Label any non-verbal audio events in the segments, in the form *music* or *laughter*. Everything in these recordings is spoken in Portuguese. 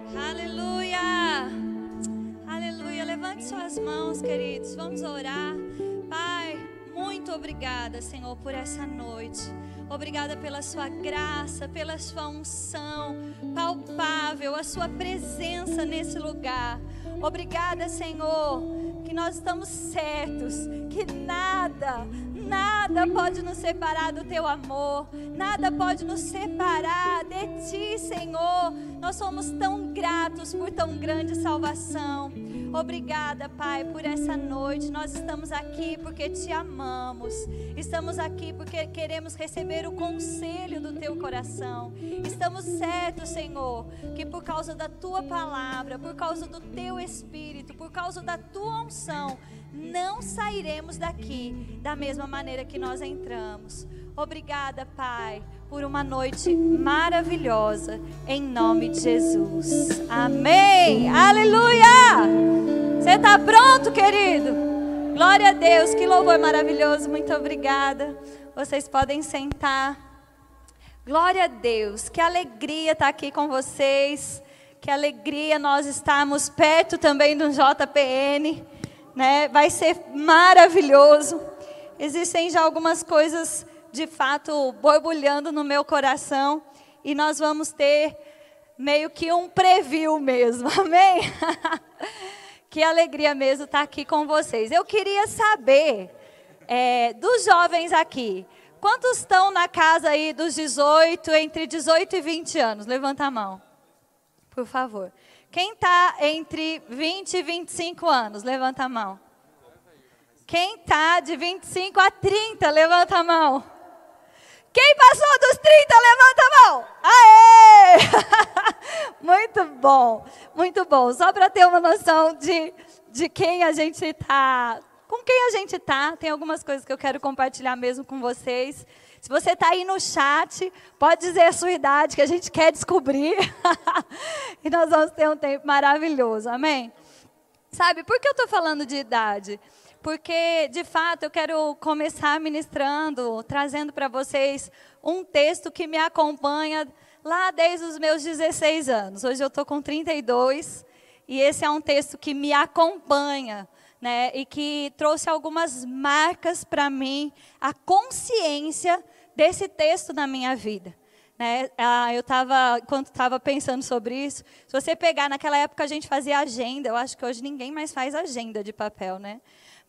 Aleluia! Aleluia! Levante suas mãos, queridos. Vamos orar. Pai, muito obrigada, Senhor, por essa noite. Obrigada pela sua graça, pela sua unção palpável, a sua presença nesse lugar. Obrigada, Senhor, que nós estamos certos que nada, nada pode nos separar do teu amor, nada pode nos separar de ti, Senhor. Nós somos tão gratos por tão grande salvação. Obrigada, Pai, por essa noite. Nós estamos aqui porque te amamos. Estamos aqui porque queremos receber o conselho do teu coração. Estamos certos, Senhor, que por causa da tua palavra, por causa do teu espírito, por causa da tua unção, não sairemos daqui da mesma maneira que nós entramos. Obrigada, Pai, por uma noite maravilhosa, em nome de Jesus. Amém. Aleluia! Você está pronto, querido? Glória a Deus, que louvor maravilhoso. Muito obrigada. Vocês podem sentar. Glória a Deus, que alegria estar aqui com vocês. Que alegria nós estarmos perto também do JPN, né? Vai ser maravilhoso. Existem já algumas coisas de fato borbulhando no meu coração e nós vamos ter meio que um preview mesmo. *laughs* Amém? *laughs* Que alegria mesmo estar aqui com vocês. Eu queria saber é, dos jovens aqui, quantos estão na casa aí dos 18, entre 18 e 20 anos? Levanta a mão, por favor. Quem está entre 20 e 25 anos? Levanta a mão. Quem está de 25 a 30? Levanta a mão. Quem passou dos 30, levanta a mão. Aê! *laughs* muito bom, muito bom. Só para ter uma noção de, de quem a gente está, com quem a gente está. Tem algumas coisas que eu quero compartilhar mesmo com vocês. Se você está aí no chat, pode dizer a sua idade, que a gente quer descobrir. *laughs* e nós vamos ter um tempo maravilhoso, amém? Sabe, por que eu estou falando de idade? Porque de fato eu quero começar ministrando, trazendo para vocês um texto que me acompanha lá desde os meus 16 anos. Hoje eu estou com 32 e esse é um texto que me acompanha. Né, e que trouxe algumas marcas para mim, a consciência desse texto na minha vida. Né? Ah, eu estava, quando estava pensando sobre isso, se você pegar, naquela época a gente fazia agenda, eu acho que hoje ninguém mais faz agenda de papel, né?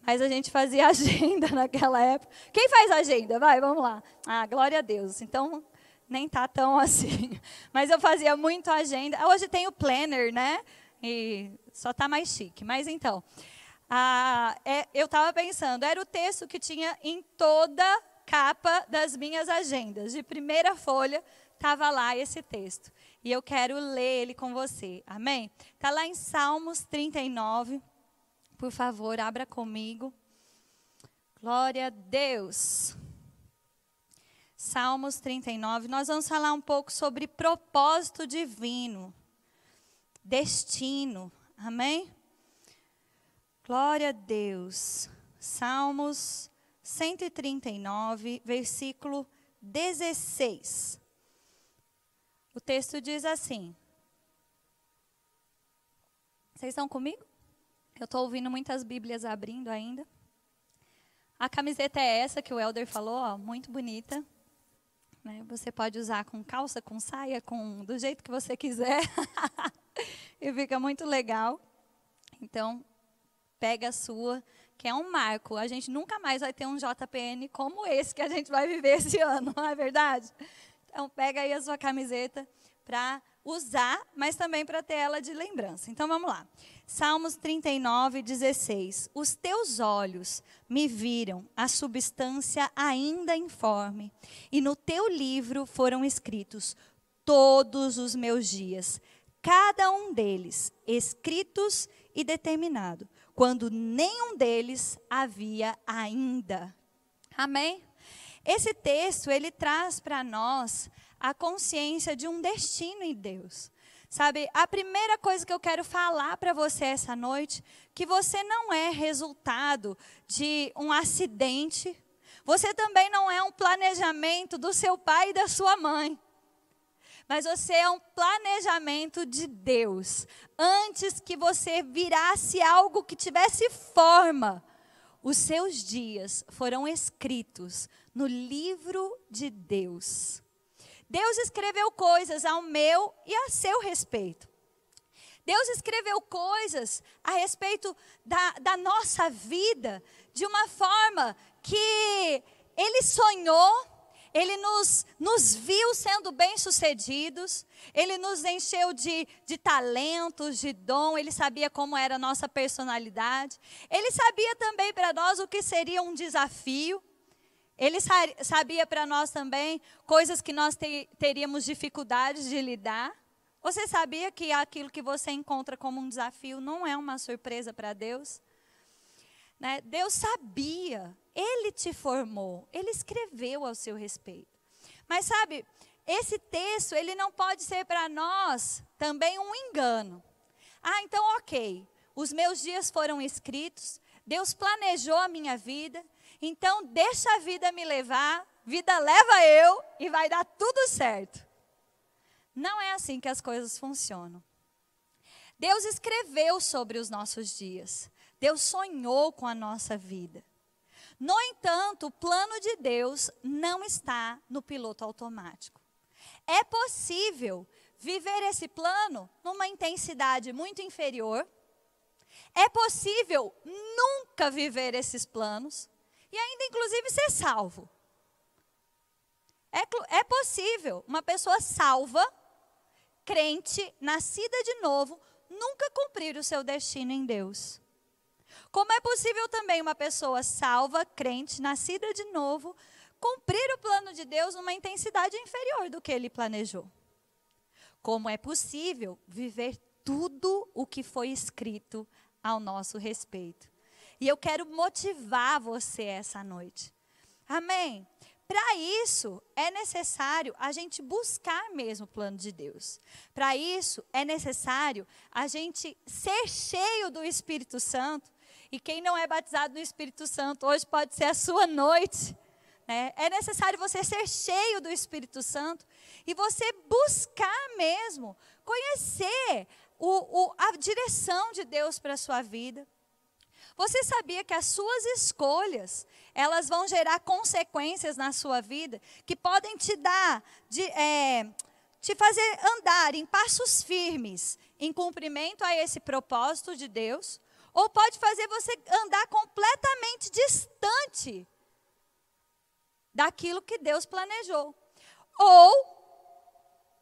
Mas a gente fazia *laughs* agenda naquela época. Quem faz agenda? Vai, vamos lá. Ah, glória a Deus. Então, nem tá tão *laughs* assim. Mas eu fazia muito agenda. Hoje tem o planner, né? E só tá mais chique. Mas então, é, eu estava pensando, era o texto que tinha em toda capa das minhas agendas. De primeira folha, estava lá esse texto. E eu quero ler ele com você. Amém? Está lá em Salmos 39. Por favor, abra comigo. Glória a Deus. Salmos 39. Nós vamos falar um pouco sobre propósito divino, destino. Amém? Glória a Deus. Salmos 139, versículo 16. O texto diz assim: Vocês estão comigo? Eu estou ouvindo muitas Bíblias abrindo ainda. A camiseta é essa que o Elder falou, ó, muito bonita. Né? Você pode usar com calça, com saia, com do jeito que você quiser. *laughs* e fica muito legal. Então, pega a sua, que é um marco. A gente nunca mais vai ter um JPN como esse que a gente vai viver esse *laughs* ano, não é verdade? Então, pega aí a sua camiseta para usar, mas também para ter ela de lembrança. Então, vamos lá. Salmos 39, 16. Os teus olhos me viram a substância ainda informe, e no teu livro foram escritos todos os meus dias, cada um deles escritos e determinado, quando nenhum deles havia ainda. Amém? Esse texto, ele traz para nós a consciência de um destino em Deus. Sabe, a primeira coisa que eu quero falar para você essa noite, que você não é resultado de um acidente. Você também não é um planejamento do seu pai e da sua mãe. mas você é um planejamento de Deus. Antes que você virasse algo que tivesse forma, os seus dias foram escritos no livro de Deus. Deus escreveu coisas ao meu e a seu respeito. Deus escreveu coisas a respeito da, da nossa vida de uma forma que Ele sonhou ele nos, nos viu sendo bem-sucedidos, Ele nos encheu de, de talentos, de dom, Ele sabia como era a nossa personalidade, Ele sabia também para nós o que seria um desafio, Ele sabia para nós também coisas que nós te, teríamos dificuldades de lidar. Você sabia que aquilo que você encontra como um desafio não é uma surpresa para Deus? Né? Deus sabia, Ele te formou, Ele escreveu ao seu respeito. Mas sabe, esse texto, ele não pode ser para nós também um engano. Ah, então ok, os meus dias foram escritos, Deus planejou a minha vida, então deixa a vida me levar, vida leva eu e vai dar tudo certo. Não é assim que as coisas funcionam. Deus escreveu sobre os nossos dias. Deus sonhou com a nossa vida. No entanto, o plano de Deus não está no piloto automático. É possível viver esse plano numa intensidade muito inferior. É possível nunca viver esses planos e ainda, inclusive, ser salvo. É, é possível uma pessoa salva, crente, nascida de novo, nunca cumprir o seu destino em Deus. Como é possível também uma pessoa salva, crente, nascida de novo, cumprir o plano de Deus numa intensidade inferior do que ele planejou? Como é possível viver tudo o que foi escrito ao nosso respeito? E eu quero motivar você essa noite. Amém? Para isso, é necessário a gente buscar mesmo o plano de Deus. Para isso, é necessário a gente ser cheio do Espírito Santo e quem não é batizado no Espírito Santo, hoje pode ser a sua noite. Né? É necessário você ser cheio do Espírito Santo e você buscar mesmo, conhecer o, o, a direção de Deus para a sua vida. Você sabia que as suas escolhas, elas vão gerar consequências na sua vida que podem te dar, de, é, te fazer andar em passos firmes em cumprimento a esse propósito de Deus, ou pode fazer você andar completamente distante daquilo que Deus planejou. Ou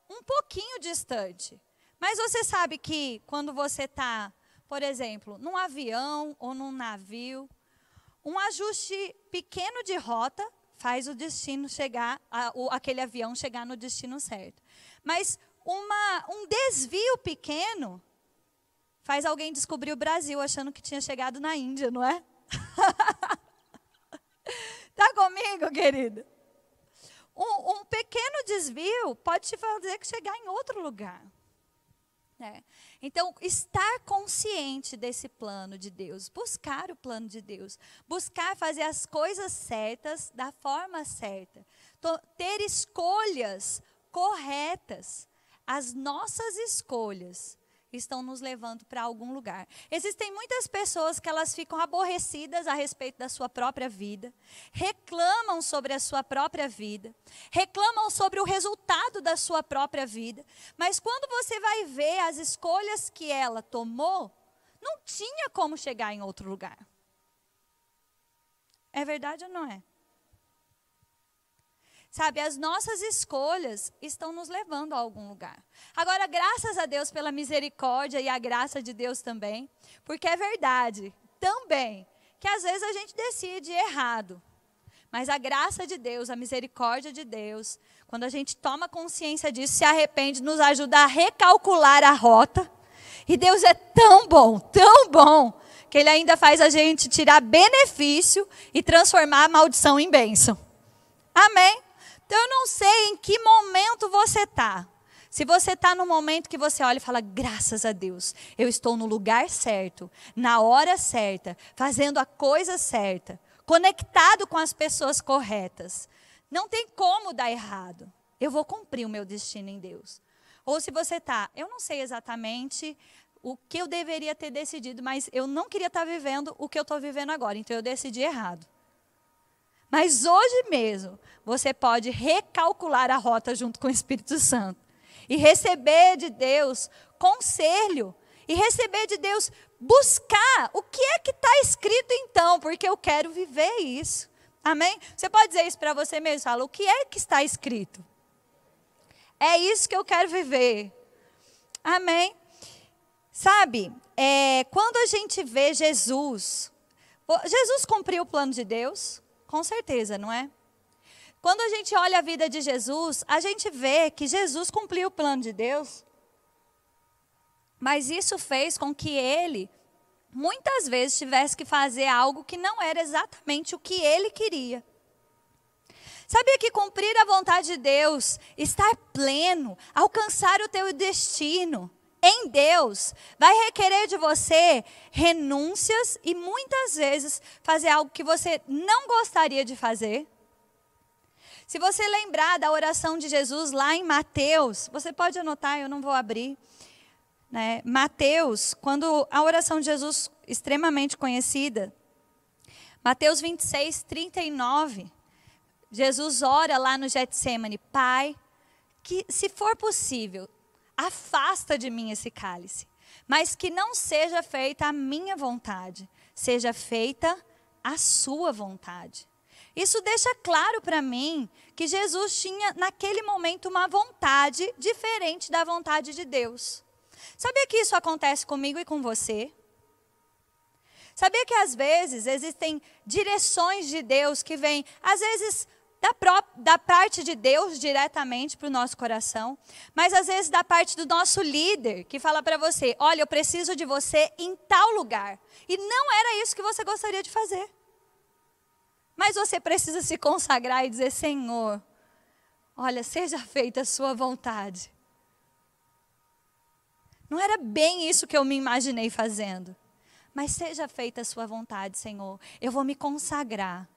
um pouquinho distante. Mas você sabe que quando você está, por exemplo, num avião ou num navio, um ajuste pequeno de rota faz o destino chegar, a, o, aquele avião chegar no destino certo. Mas uma, um desvio pequeno faz alguém descobrir o Brasil achando que tinha chegado na Índia, não é? *laughs* tá comigo, querido? Um, um, pequeno desvio pode te fazer chegar em outro lugar. Né? Então, estar consciente desse plano de Deus, buscar o plano de Deus, buscar fazer as coisas certas da forma certa, ter escolhas corretas. As nossas escolhas estão nos levando para algum lugar. Existem muitas pessoas que elas ficam aborrecidas a respeito da sua própria vida, reclamam sobre a sua própria vida, reclamam sobre o resultado da sua própria vida, mas quando você vai ver as escolhas que ela tomou, não tinha como chegar em outro lugar. É verdade ou não é? Sabe, as nossas escolhas estão nos levando a algum lugar. Agora, graças a Deus pela misericórdia e a graça de Deus também, porque é verdade também que às vezes a gente decide errado. Mas a graça de Deus, a misericórdia de Deus, quando a gente toma consciência disso, se arrepende, nos ajuda a recalcular a rota. E Deus é tão bom, tão bom, que Ele ainda faz a gente tirar benefício e transformar a maldição em bênção. Amém? Então eu não sei em que momento você está. Se você está no momento que você olha e fala, graças a Deus, eu estou no lugar certo, na hora certa, fazendo a coisa certa, conectado com as pessoas corretas. Não tem como dar errado. eu vou cumprir o meu destino em Deus. Ou se você está, eu não sei exatamente o que eu deveria ter decidido, mas eu não queria estar tá vivendo o que eu estou vivendo agora, então eu decidi errado. Mas hoje mesmo, você pode recalcular a rota junto com o Espírito Santo e receber de Deus conselho e receber de Deus buscar o que é que está escrito então, porque eu quero viver isso. Amém? Você pode dizer isso para você mesmo? Fala, o que é que está escrito? É isso que eu quero viver. Amém? Sabe, é, quando a gente vê Jesus, Jesus cumpriu o plano de Deus, com certeza, não é? Quando a gente olha a vida de Jesus, a gente vê que Jesus cumpriu o plano de Deus, mas isso fez com que ele, muitas vezes, tivesse que fazer algo que não era exatamente o que ele queria. Sabia que cumprir a vontade de Deus, estar pleno, alcançar o teu destino em Deus, vai requerer de você renúncias e muitas vezes fazer algo que você não gostaria de fazer? Se você lembrar da oração de Jesus lá em Mateus, você pode anotar, eu não vou abrir. Né? Mateus, quando a oração de Jesus extremamente conhecida, Mateus 26, 39. Jesus ora lá no Getsemane, Pai, que se for possível, afasta de mim esse cálice, mas que não seja feita a minha vontade, seja feita a sua vontade. Isso deixa claro para mim que Jesus tinha naquele momento uma vontade diferente da vontade de Deus. Sabia que isso acontece comigo e com você? Sabia que às vezes existem direções de Deus que vêm, às vezes da, pró da parte de Deus diretamente para o nosso coração, mas às vezes da parte do nosso líder, que fala para você: olha, eu preciso de você em tal lugar. E não era isso que você gostaria de fazer. Mas você precisa se consagrar e dizer: Senhor, olha, seja feita a sua vontade. Não era bem isso que eu me imaginei fazendo. Mas seja feita a sua vontade, Senhor. Eu vou me consagrar.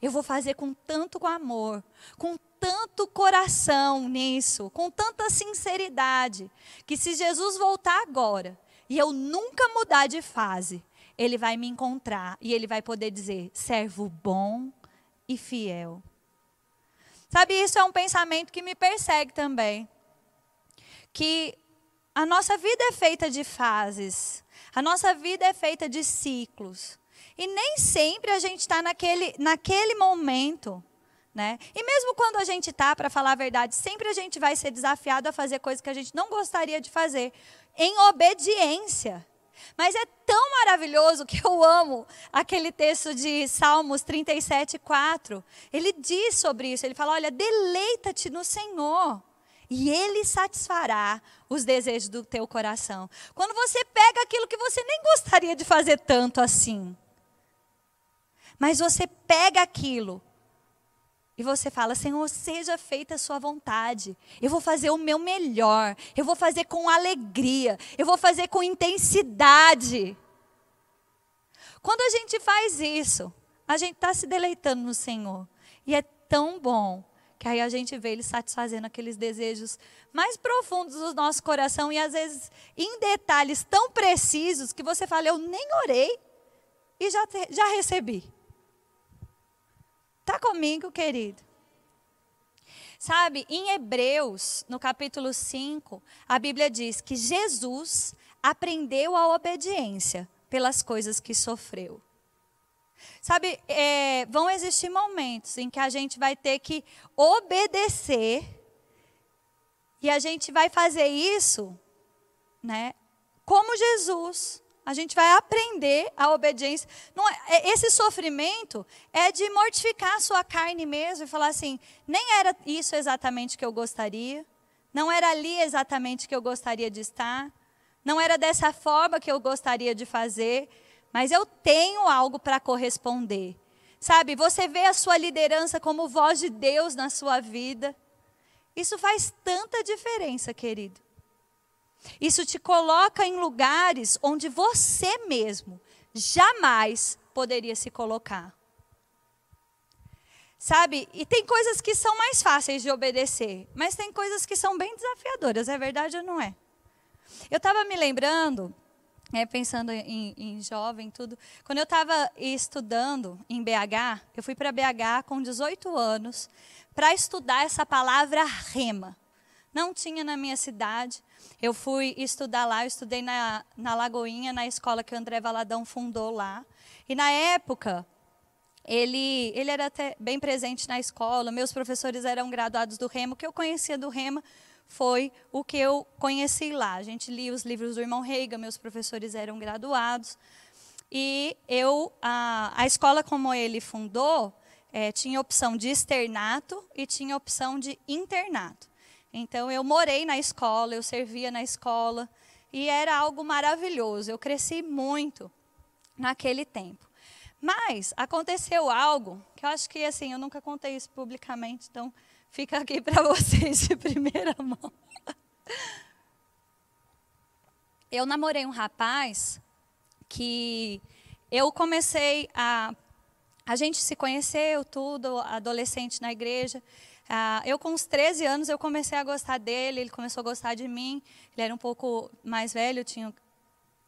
Eu vou fazer com tanto amor, com tanto coração nisso, com tanta sinceridade, que se Jesus voltar agora e eu nunca mudar de fase, ele vai me encontrar e ele vai poder dizer: servo bom e fiel. Sabe, isso é um pensamento que me persegue também. Que a nossa vida é feita de fases, a nossa vida é feita de ciclos. E nem sempre a gente está naquele, naquele momento. Né? E mesmo quando a gente está, para falar a verdade, sempre a gente vai ser desafiado a fazer coisas que a gente não gostaria de fazer, em obediência. Mas é tão maravilhoso que eu amo aquele texto de Salmos 37, 4. Ele diz sobre isso, ele fala, olha, deleita-te no Senhor e Ele satisfará os desejos do teu coração. Quando você pega aquilo que você nem gostaria de fazer tanto assim, mas você pega aquilo e você fala: Senhor, seja feita a sua vontade. Eu vou fazer o meu melhor. Eu vou fazer com alegria. Eu vou fazer com intensidade. Quando a gente faz isso, a gente está se deleitando no Senhor. E é tão bom que aí a gente vê Ele satisfazendo aqueles desejos mais profundos do nosso coração e às vezes em detalhes tão precisos que você fala: Eu nem orei e já, já recebi. Está comigo, querido? Sabe, em Hebreus, no capítulo 5, a Bíblia diz que Jesus aprendeu a obediência pelas coisas que sofreu. Sabe, é, vão existir momentos em que a gente vai ter que obedecer e a gente vai fazer isso, né, como Jesus. A gente vai aprender a obediência. Não, é, é, esse sofrimento é de mortificar a sua carne mesmo e falar assim: nem era isso exatamente que eu gostaria, não era ali exatamente que eu gostaria de estar, não era dessa forma que eu gostaria de fazer, mas eu tenho algo para corresponder. Sabe, você vê a sua liderança como voz de Deus na sua vida. Isso faz tanta diferença, querido. Isso te coloca em lugares onde você mesmo jamais poderia se colocar. Sabe? E tem coisas que são mais fáceis de obedecer, mas tem coisas que são bem desafiadoras, é verdade ou não é? Eu estava me lembrando, é, pensando em, em jovem, tudo, quando eu estava estudando em BH, eu fui para BH com 18 anos para estudar essa palavra rema. Não tinha na minha cidade. Eu fui estudar lá, eu estudei na, na Lagoinha, na escola que o André Valadão fundou lá. E na época, ele, ele era até bem presente na escola, meus professores eram graduados do Remo, o que eu conhecia do Remo foi o que eu conheci lá. A gente lia os livros do irmão Reiga, meus professores eram graduados. E eu, a, a escola como ele fundou, é, tinha opção de externato e tinha opção de internato. Então eu morei na escola, eu servia na escola e era algo maravilhoso. Eu cresci muito naquele tempo. Mas aconteceu algo que eu acho que assim, eu nunca contei isso publicamente, então fica aqui *laughs* para vocês de primeira mão. *laughs* Eu namorei um rapaz que eu comecei a a gente se conheceu tudo, adolescente na igreja. Ah, eu com uns 13 anos eu comecei a gostar dele, ele começou a gostar de mim. Ele era um pouco mais velho, tinha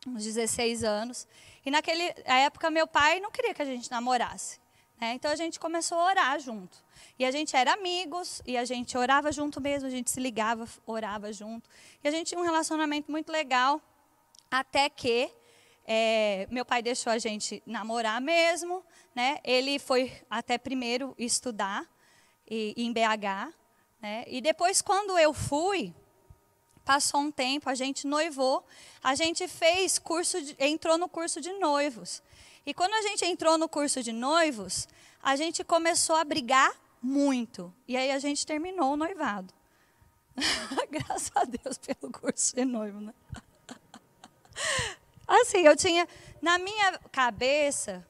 uns 16 anos. E naquela época, meu pai não queria que a gente namorasse. Né? Então a gente começou a orar junto. E a gente era amigos, e a gente orava junto mesmo, a gente se ligava, orava junto. E a gente tinha um relacionamento muito legal, até que é, meu pai deixou a gente namorar mesmo. Né? Ele foi até primeiro estudar e, em BH. Né? E depois, quando eu fui, Passou um tempo, a gente noivou, a gente fez curso, de, entrou no curso de noivos. E quando a gente entrou no curso de noivos, a gente começou a brigar muito. E aí a gente terminou o noivado. *laughs* Graças a Deus pelo curso de noivo, né? *laughs* Assim, eu tinha, na minha cabeça,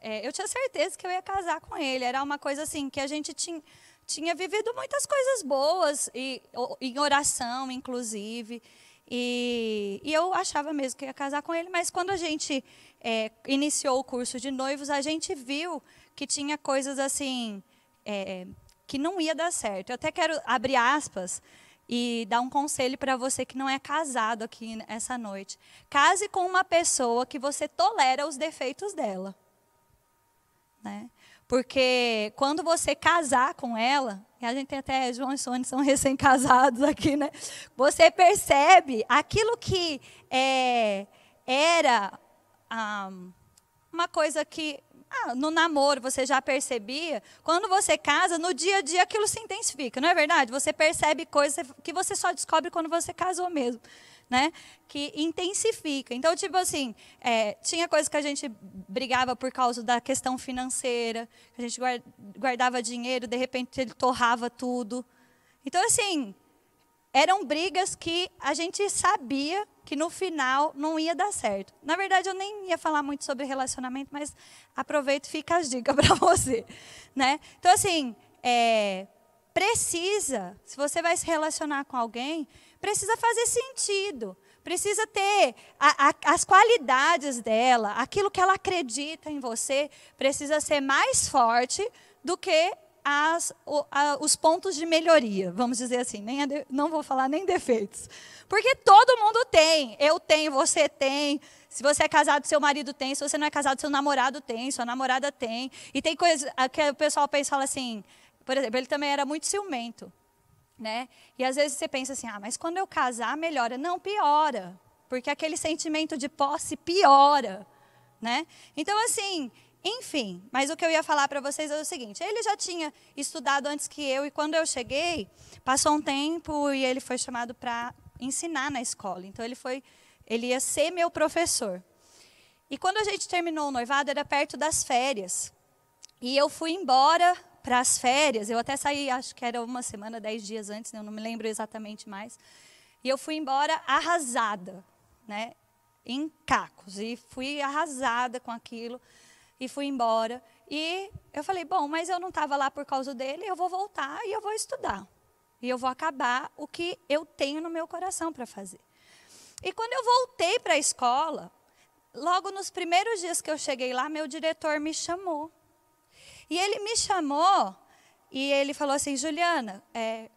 é, eu tinha certeza que eu ia casar com ele. Era uma coisa assim, que a gente tinha, tinha vivido muitas coisas boas, e, em oração, inclusive. E, e, eu achava mesmo que ia casar com ele, mas quando a gente é, iniciou o curso de noivos, a gente viu que tinha coisas assim é, que não ia dar certo. Eu até quero abrir aspas e dar um conselho para você que não é casado aqui essa noite. Case com uma pessoa que você tolera os defeitos dela. Né? Porque quando você casar com ela, e a gente tem até João e Sônia são *laughs* recém-casados aqui, né? Você percebe aquilo que é, era ah, uma coisa que ah, no namoro você já percebia. Quando você casa, no dia a dia aquilo se intensifica, não é verdade? Você percebe coisas que você só descobre quando você casou mesmo né? Que intensifica. Então, tipo assim, é, tinha coisas que a gente brigava por causa da questão financeira, a gente guardava dinheiro, de repente ele torrava tudo. Então, assim, eram brigas que a gente sabia que no final não ia dar certo. Na verdade, eu nem ia falar muito sobre relacionamento, mas aproveito e fica as dicas *laughs* para você, né? Então, assim, é, precisa, se você vai se relacionar com alguém, precisa fazer sentido, precisa ter a, a, as qualidades dela, aquilo que ela acredita em você, precisa ser mais forte do que as, o, a, os pontos de melhoria, vamos dizer assim. Nem não vou falar nem defeitos. Porque todo mundo tem. Eu tenho, você tem. Se você é casado, seu marido tem. Se você não é casado, seu namorado tem. Sua namorada tem. E tem coisas que o pessoal pensa fala assim. Por exemplo, ele também era muito ciumento. Né? E às vezes você pensa assim, ah, mas quando eu casar melhora. Não, piora. Porque aquele sentimento de posse piora. Né? Então, assim, enfim, mas o que eu ia falar para vocês é o seguinte: ele já tinha estudado antes que eu, e quando eu cheguei, passou um tempo e ele foi chamado para ensinar na escola. Então, ele, foi, ele ia ser meu professor. E quando a gente terminou o noivado, era perto das férias. E eu fui embora para as férias. Eu até saí, acho que era uma semana, dez dias antes, né? eu não me lembro exatamente mais. E eu fui embora arrasada, né? em cacos. E fui arrasada com aquilo. E fui embora. E eu falei, bom, mas eu não estava lá por causa dele, eu vou voltar e eu vou estudar. E eu vou acabar o que eu tenho no meu coração para fazer. E quando eu voltei para a escola, logo nos primeiros dias que eu cheguei lá, meu diretor me chamou. E ele me chamou e ele falou assim, Juliana, é,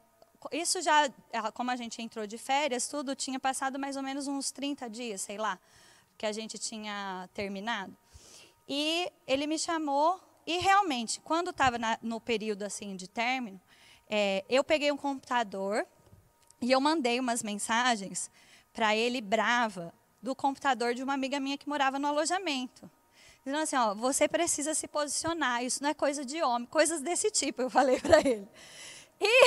isso já, como a gente entrou de férias, tudo tinha passado mais ou menos uns 30 dias, sei lá, que a gente tinha terminado. E ele me chamou e realmente, quando estava no período assim de término, é, eu peguei um computador e eu mandei umas mensagens para ele brava do computador de uma amiga minha que morava no alojamento. Dizendo assim, ó, você precisa se posicionar, isso não é coisa de homem, coisas desse tipo, eu falei para ele. E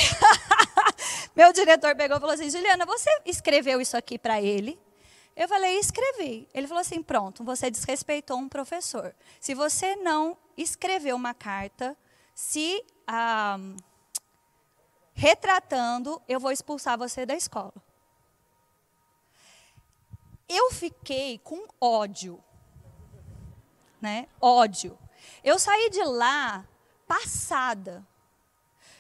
*laughs* meu diretor pegou e falou assim, Juliana, você escreveu isso aqui para ele? Eu falei, escrevi. Ele falou assim, pronto, você desrespeitou um professor. Se você não escreveu uma carta, se ah, retratando, eu vou expulsar você da escola. Eu fiquei com ódio. Né? Ódio. Eu saí de lá passada.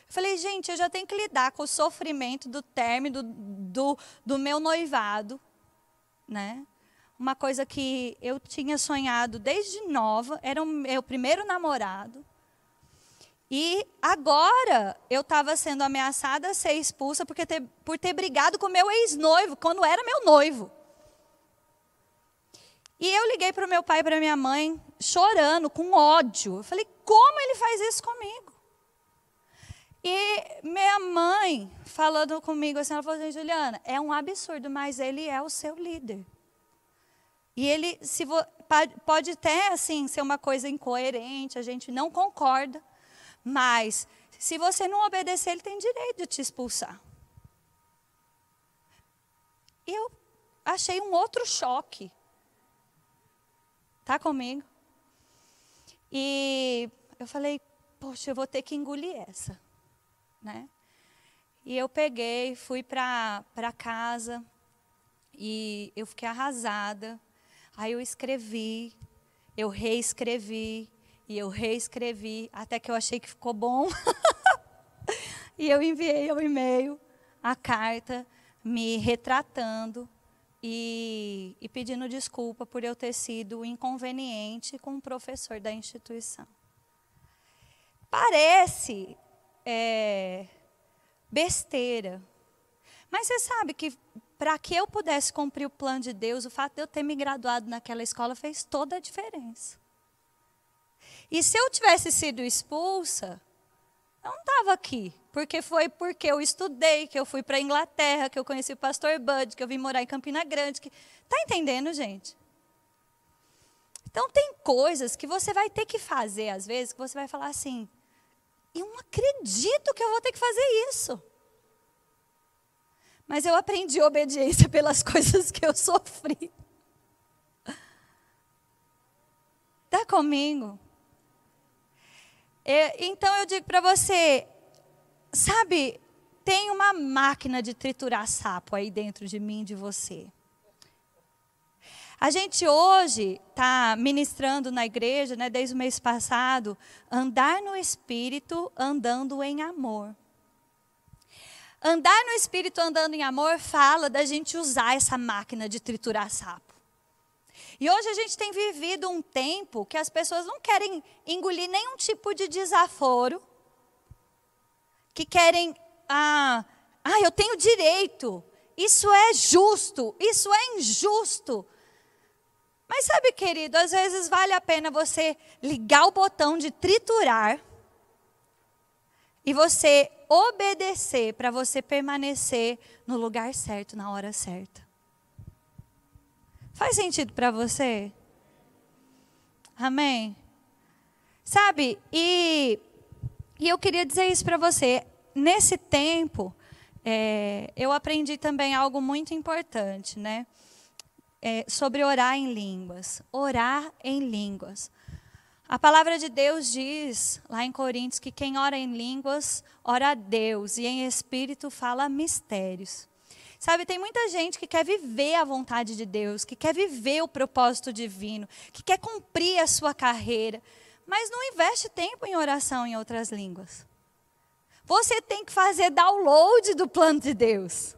falei, gente, eu já tenho que lidar com o sofrimento do término do, do, meu noivado. Né? Uma coisa que eu tinha sonhado desde nova, era o meu primeiro namorado. E agora eu estava sendo ameaçada a ser expulsa porque ter, por ter brigado com meu ex-noivo, quando era meu noivo. E eu liguei para o meu pai e para minha mãe, chorando, com ódio. Eu falei, como ele faz isso comigo? E minha mãe, falando comigo assim, ela falou assim, Juliana, é um absurdo, mas ele é o seu líder. E ele se vo, pode até assim ser uma coisa incoerente, a gente não concorda, mas se você não obedecer, ele tem direito de te expulsar. E eu achei um outro choque. Tá comigo? E eu falei, poxa, eu vou ter que engolir essa, né? E eu peguei, fui para casa e eu fiquei arrasada. Aí eu escrevi, eu reescrevi, e eu reescrevi até que eu achei que ficou bom. *laughs* e eu enviei o e-mail, a carta, me retratando e, e, pedindo desculpa por eu ter sido inconveniente com o professor da instituição. Parece é, besteira, mas você sabe que para que eu pudesse cumprir o plano de Deus, o fato de eu ter me graduado naquela escola fez toda a diferença. E se eu tivesse sido expulsa, eu não estava aqui. Porque foi porque eu estudei, que eu fui para a Inglaterra, que eu conheci o pastor Bud, que eu vim morar em Campina Grande. Que... Tá entendendo, gente? Então tem coisas que você vai ter que fazer, às vezes, que você vai falar assim, eu não acredito que eu vou ter que fazer isso. Mas eu aprendi obediência *laughs* pelas coisas que eu sofri. Está comigo? Então eu digo para você, sabe, tem uma máquina de triturar sapo aí dentro de mim, de você. A gente hoje está ministrando na igreja, né, desde o mês passado, andar no Espírito, andando em amor. Andar no Espírito, andando em amor, fala da gente usar essa máquina de triturar sapo. E hoje a gente tem vivido um tempo que as pessoas não querem engolir nenhum tipo de desaforo, que querem, ah, ah, eu tenho direito, isso é justo, isso é injusto. Mas sabe, querido, às vezes vale a pena você ligar o botão de triturar e você obedecer para você permanecer no lugar certo, na hora certa. Faz sentido para você? Amém? Sabe, e, e eu queria dizer isso para você. Nesse tempo, é, eu aprendi também algo muito importante, né? É, sobre orar em línguas. Orar em línguas. A palavra de Deus diz, lá em Coríntios, que quem ora em línguas, ora a Deus, e em espírito fala mistérios. Sabe, tem muita gente que quer viver a vontade de Deus, que quer viver o propósito divino, que quer cumprir a sua carreira, mas não investe tempo em oração em outras línguas. Você tem que fazer download do plano de Deus.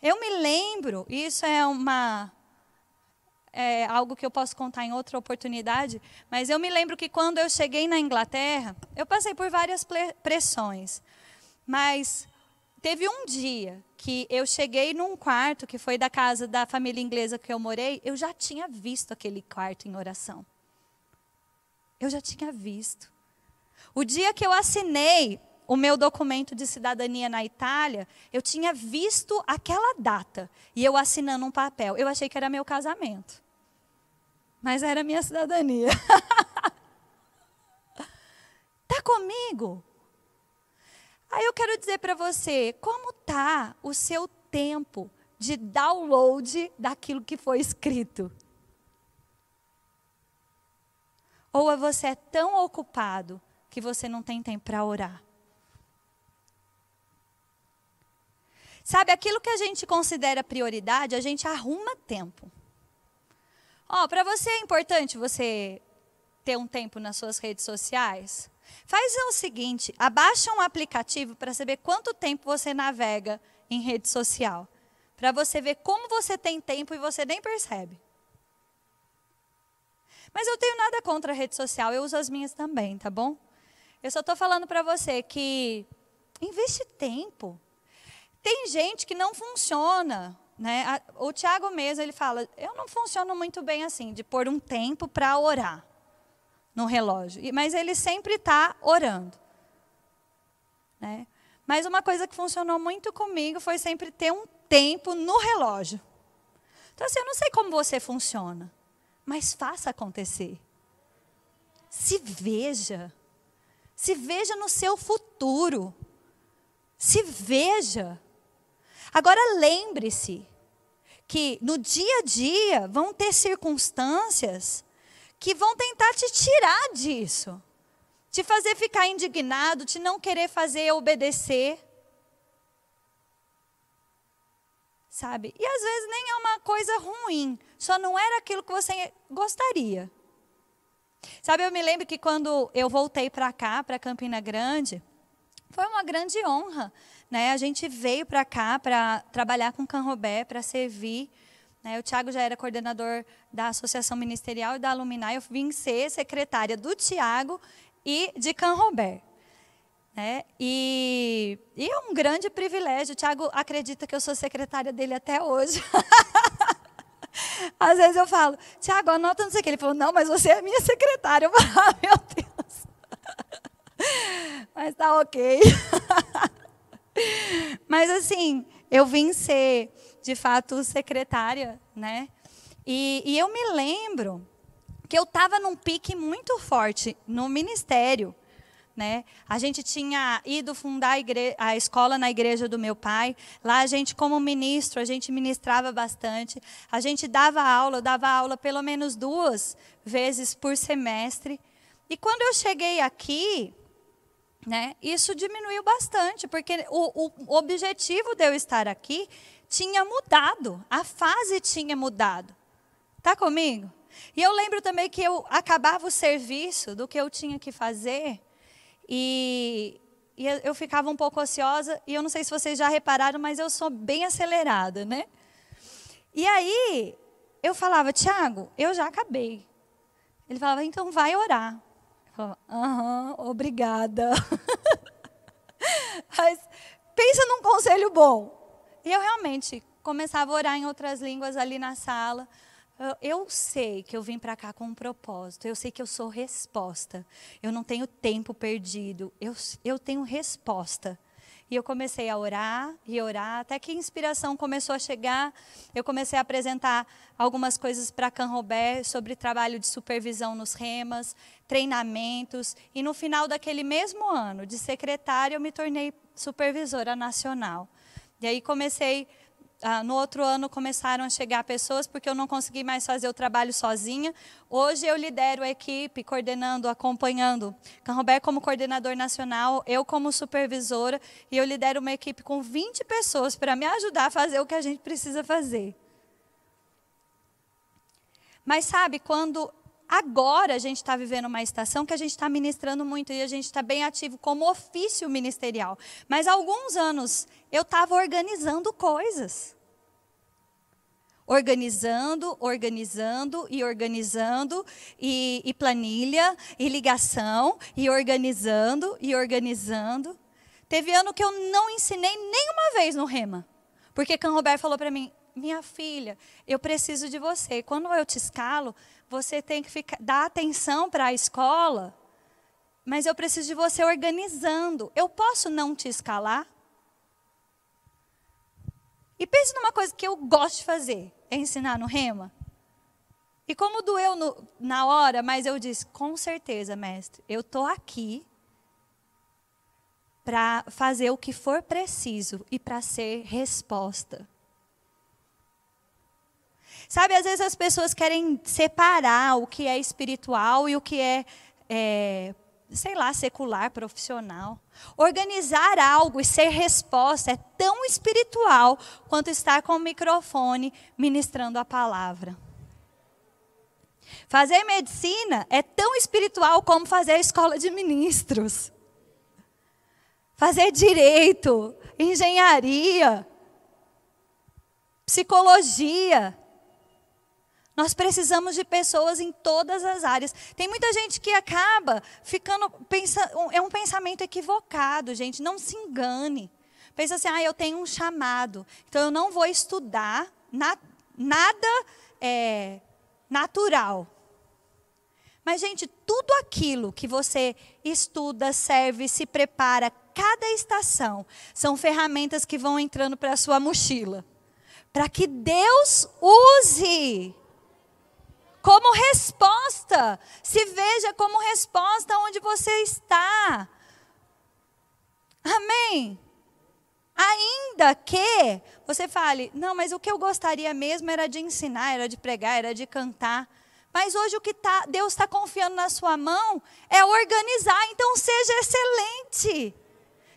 Eu me lembro, isso é uma é algo que eu posso contar em outra oportunidade, mas eu me lembro que quando eu cheguei na Inglaterra, eu passei por várias pressões. Mas teve um dia que eu cheguei num quarto que foi da casa da família inglesa que eu morei, eu já tinha visto aquele quarto em oração. Eu já tinha visto. O dia que eu assinei o meu documento de cidadania na Itália, eu tinha visto aquela data e eu assinando um papel. Eu achei que era meu casamento. Mas era minha cidadania. *laughs* tá comigo? Aí eu quero dizer para você, como tá o seu tempo de download daquilo que foi escrito? Ou você é tão ocupado que você não tem tempo para orar? Sabe, aquilo que a gente considera prioridade, a gente arruma tempo. Ó, oh, para você é importante você ter um tempo nas suas redes sociais? Faz o seguinte, abaixa um aplicativo para saber quanto tempo você navega em rede social. Para você ver como você tem tempo e você nem percebe. Mas eu tenho nada contra a rede social, eu uso as minhas também, tá bom? Eu só estou falando para você que investe tempo. Tem gente que não funciona. Né? O Tiago mesmo, ele fala, eu não funciono muito bem assim, de pôr um tempo para orar no relógio. Mas ele sempre está orando. Né? Mas uma coisa que funcionou muito comigo foi sempre ter um tempo no relógio. Então, assim, eu não sei como você funciona, mas faça acontecer. Se veja. Se veja no seu futuro. Se veja. Agora lembre-se que no dia a dia vão ter circunstâncias que vão tentar te tirar disso, te fazer ficar indignado, te não querer fazer obedecer. Sabe? E às vezes nem é uma coisa ruim, só não era aquilo que você gostaria. Sabe, eu me lembro que quando eu voltei para cá, para Campina Grande, foi uma grande honra né? A gente veio para cá para trabalhar com Canrobé, para servir. Né? O Tiago já era coordenador da Associação Ministerial e da Aluminar. Eu vim ser secretária do Tiago e de Canrobé. Né? E, e é um grande privilégio. O Tiago acredita que eu sou secretária dele até hoje. *laughs* Às vezes eu falo, Tiago, anota não sei o que. Ele falou, não, mas você é minha secretária. Eu falo, *laughs* ah, meu Deus. Mas tá ok. *laughs* Mas assim, eu vim ser, de fato, secretária, né? E, e eu me lembro que eu estava num pique muito forte no ministério. Né? A gente tinha ido fundar a, igre... a, escola na igreja do meu pai. Lá a gente, como ministro, a gente ministrava bastante. A gente dava aula, eu dava aula pelo menos duas vezes por semestre. E quando eu cheguei aqui, né? Isso diminuiu bastante, porque o, o objetivo de eu estar aqui tinha mudado, a fase tinha mudado. Está comigo? E eu lembro também que eu acabava o serviço do que eu tinha que fazer e, e eu ficava um pouco ociosa. E eu não sei se vocês já repararam, mas eu sou bem acelerada, né? E aí eu falava, Tiago, eu já acabei. Ele falava, então vai orar. Aham, obrigada. *laughs* Mas pensa num conselho bom. E eu realmente começava a orar em outras línguas ali na sala. Eu, eu sei que eu vim para cá com um propósito. Eu sei que eu sou resposta. Eu não tenho tempo perdido. Eu, eu tenho resposta. E eu comecei a orar e orar, até que a inspiração começou a chegar. Eu comecei a apresentar algumas coisas para Canrobé sobre trabalho de supervisão nos remas, treinamentos. E no final daquele mesmo ano, de secretária, eu me tornei supervisora nacional. E aí comecei ah, no outro ano começaram a chegar pessoas porque eu não consegui mais fazer o trabalho sozinha. Hoje eu lidero a equipe, coordenando, acompanhando. Canrobé como coordenador nacional, eu como supervisora, e eu lidero uma equipe com 20 pessoas para me ajudar a fazer o que a gente precisa fazer. Mas sabe, quando agora a gente está vivendo uma estação que a gente está ministrando muito e a gente está bem ativo como ofício ministerial. Mas há alguns anos eu estava organizando coisas. organizando, organizando e organizando, e, e, planilha, e ligação, e organizando, e organizando. Teve ano que eu não ensinei nenhuma vez no Rema, porque Can Roberto falou para mim: minha filha, eu preciso de você. Quando eu te escalo, você tem que ficar, dar atenção para a escola, mas eu preciso de você organizando. Eu posso não te escalar? E pense numa coisa que eu gosto de fazer é ensinar no rema? E como doeu no, na hora, mas eu disse, com certeza, mestre, eu estou aqui para fazer o que for preciso e para ser resposta. Sabe, às vezes as pessoas querem separar o que é espiritual e o que é, é sei lá, secular, profissional. Organizar algo e ser resposta é tão espiritual quanto estar com o microfone ministrando a palavra. Fazer medicina é tão espiritual como fazer a escola de ministros. Fazer direito, engenharia, psicologia, nós precisamos de pessoas em todas as áreas. Tem muita gente que acaba ficando pensa, é um pensamento equivocado, gente, não se engane. Pensa assim: "Ah, eu tenho um chamado, então eu não vou estudar na, nada é, natural". Mas gente, tudo aquilo que você estuda, serve, se prepara, cada estação, são ferramentas que vão entrando para a sua mochila. Para que Deus use como resposta. Se veja como resposta onde você está. Amém? Ainda que você fale, não, mas o que eu gostaria mesmo era de ensinar, era de pregar, era de cantar. Mas hoje o que tá, Deus está confiando na sua mão é organizar. Então seja excelente.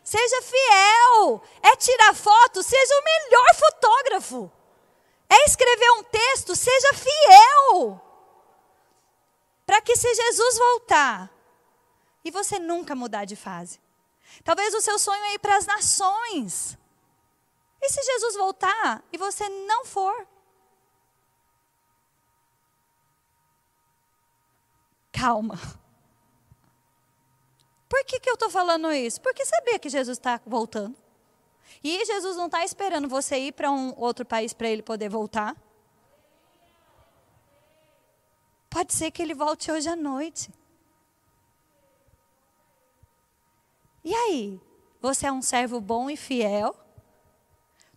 Seja fiel. É tirar foto, seja o melhor fotógrafo. É escrever um texto, seja fiel para que se Jesus voltar e você nunca mudar de fase. Talvez o seu sonho é ir para as nações. E se Jesus voltar e você não for? Calma. Por que, que eu estou falando isso? Porque sabia que Jesus está voltando. E Jesus não está esperando você ir para um outro país para ele poder voltar. Pode ser que ele volte hoje à noite. E aí? Você é um servo bom e fiel?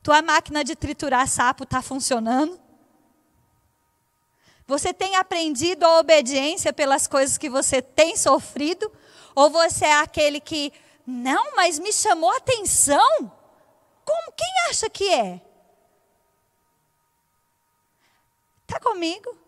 Tua máquina de triturar sapo está funcionando? Você tem aprendido a obediência pelas coisas que você tem sofrido? Ou você é aquele que, não, mas me chamou a atenção? Como? Quem acha que é? Está comigo?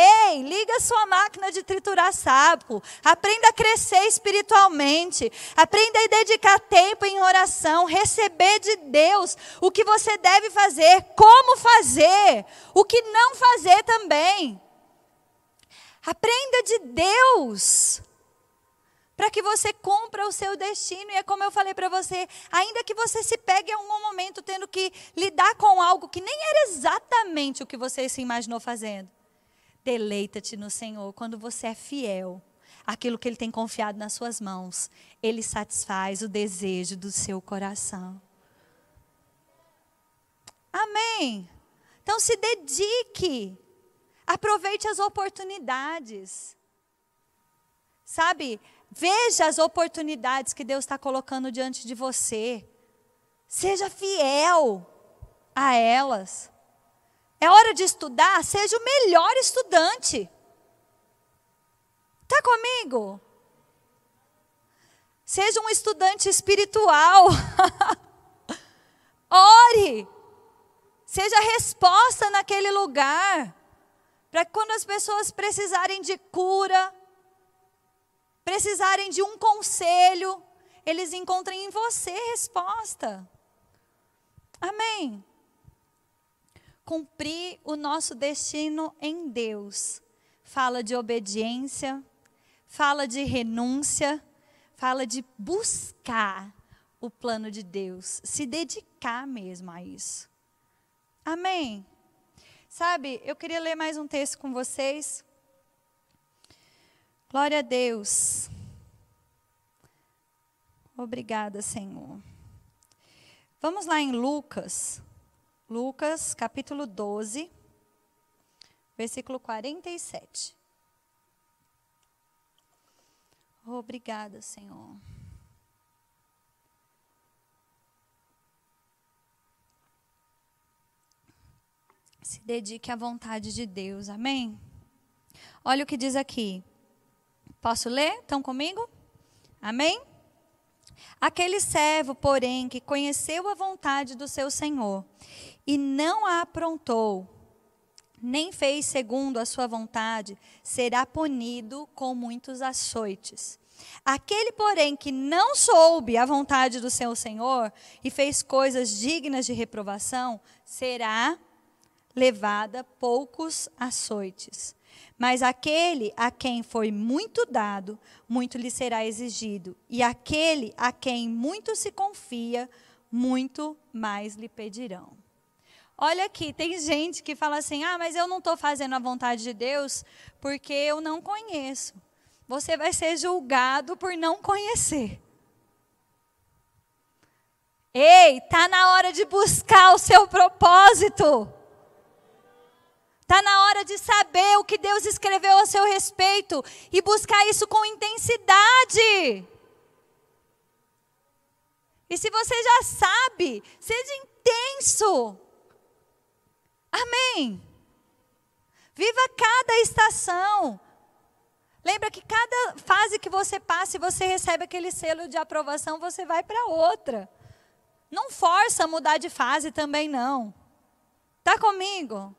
Ei, liga sua máquina de triturar sapo. Aprenda a crescer espiritualmente. Aprenda a dedicar tempo em oração. Receber de Deus o que você deve fazer, como fazer, o que não fazer também. Aprenda de Deus para que você cumpra o seu destino. E é como eu falei para você, ainda que você se pegue em algum momento tendo que lidar com algo que nem era exatamente o que você se imaginou fazendo. Deleita-te no Senhor quando você é fiel aquilo que Ele tem confiado nas suas mãos. Ele satisfaz o desejo do seu coração. Amém. Então se dedique. Aproveite as oportunidades. Sabe, veja as oportunidades que Deus está colocando diante de você. Seja fiel a elas. É hora de estudar, seja o melhor estudante. Está comigo? Seja um estudante espiritual. *laughs* Ore. Seja resposta naquele lugar. Para quando as pessoas precisarem de cura, precisarem de um conselho, eles encontrem em você resposta. Amém cumprir o nosso destino em Deus. Fala de obediência, fala de renúncia, fala de buscar o plano de Deus, se dedicar mesmo a isso. Amém. Sabe, eu queria ler mais um texto com vocês. Glória a Deus. Obrigada, Senhor. Vamos lá em Lucas. Lucas, capítulo 12, versículo 47. Obrigada, Senhor. Se dedique à vontade de Deus, amém? Olha o que diz aqui. Posso ler? Estão comigo? Amém? Aquele servo, porém, que conheceu a vontade do seu senhor e não a aprontou, nem fez segundo a sua vontade, será punido com muitos açoites. Aquele, porém, que não soube a vontade do seu Senhor e fez coisas dignas de reprovação, será levada poucos açoites. Mas aquele a quem foi muito dado, muito lhe será exigido. E aquele a quem muito se confia, muito mais lhe pedirão. Olha aqui, tem gente que fala assim: ah, mas eu não estou fazendo a vontade de Deus porque eu não conheço. Você vai ser julgado por não conhecer. Ei, tá na hora de buscar o seu propósito. Está na hora de saber o que Deus escreveu a seu respeito e buscar isso com intensidade. E se você já sabe, seja intenso. Amém. Viva cada estação. Lembra que cada fase que você passa e você recebe aquele selo de aprovação, você vai para outra. Não força a mudar de fase também não. Tá comigo?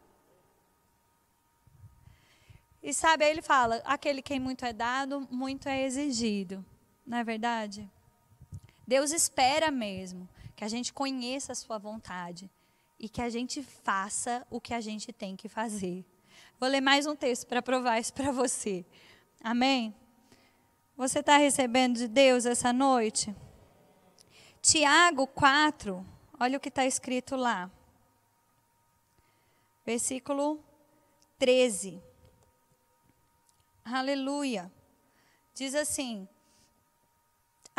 E sabe, aí ele fala: aquele quem muito é dado, muito é exigido. Não é verdade? Deus espera mesmo que a gente conheça a sua vontade e que a gente faça o que a gente tem que fazer. Vou ler mais um texto para provar isso para você. Amém? Você está recebendo de Deus essa noite? Tiago 4, olha o que está escrito lá. Versículo 13. Aleluia. Diz assim: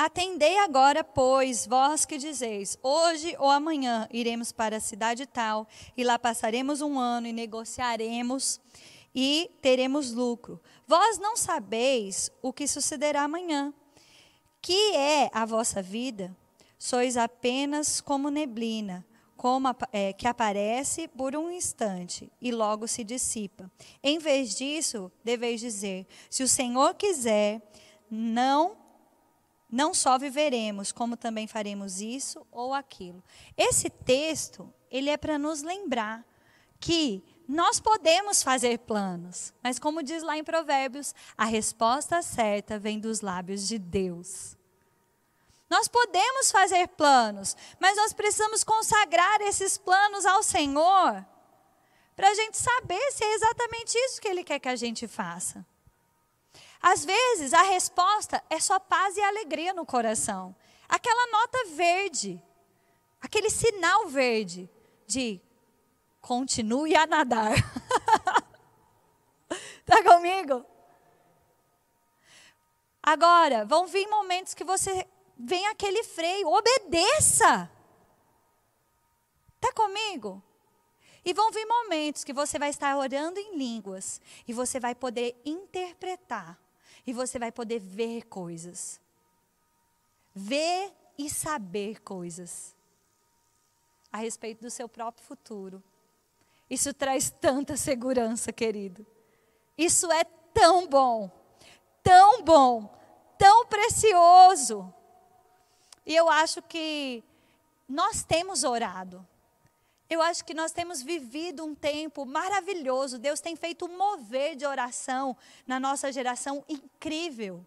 Atendei agora, pois, vós que dizeis: hoje ou amanhã iremos para a cidade tal, e lá passaremos um ano e negociaremos e teremos lucro. Vós não sabeis o que sucederá amanhã. Que é a vossa vida? Sois apenas como neblina como, é, que aparece por um instante e logo se dissipa. Em vez disso, deveis dizer: se o Senhor quiser, não não só viveremos, como também faremos isso ou aquilo. Esse texto, ele é para nos lembrar que nós podemos fazer planos, mas como diz lá em Provérbios, a resposta certa vem dos lábios de Deus. Nós podemos fazer planos, mas nós precisamos consagrar esses planos ao Senhor para a gente saber se é exatamente isso que Ele quer que a gente faça. Às vezes, a resposta é só paz e alegria no coração. Aquela nota verde, aquele sinal verde de continue a nadar. Está *laughs* comigo? Agora, vão vir momentos que você vem aquele freio, obedeça. Está comigo? E vão vir momentos que você vai estar orando em línguas e você vai poder interpretar e você vai poder ver coisas. Ver e saber coisas a respeito do seu próprio futuro. Isso traz tanta segurança, querido. Isso é tão bom, tão bom, tão precioso. E eu acho que nós temos orado. Eu acho que nós temos vivido um tempo maravilhoso. Deus tem feito um mover de oração na nossa geração incrível.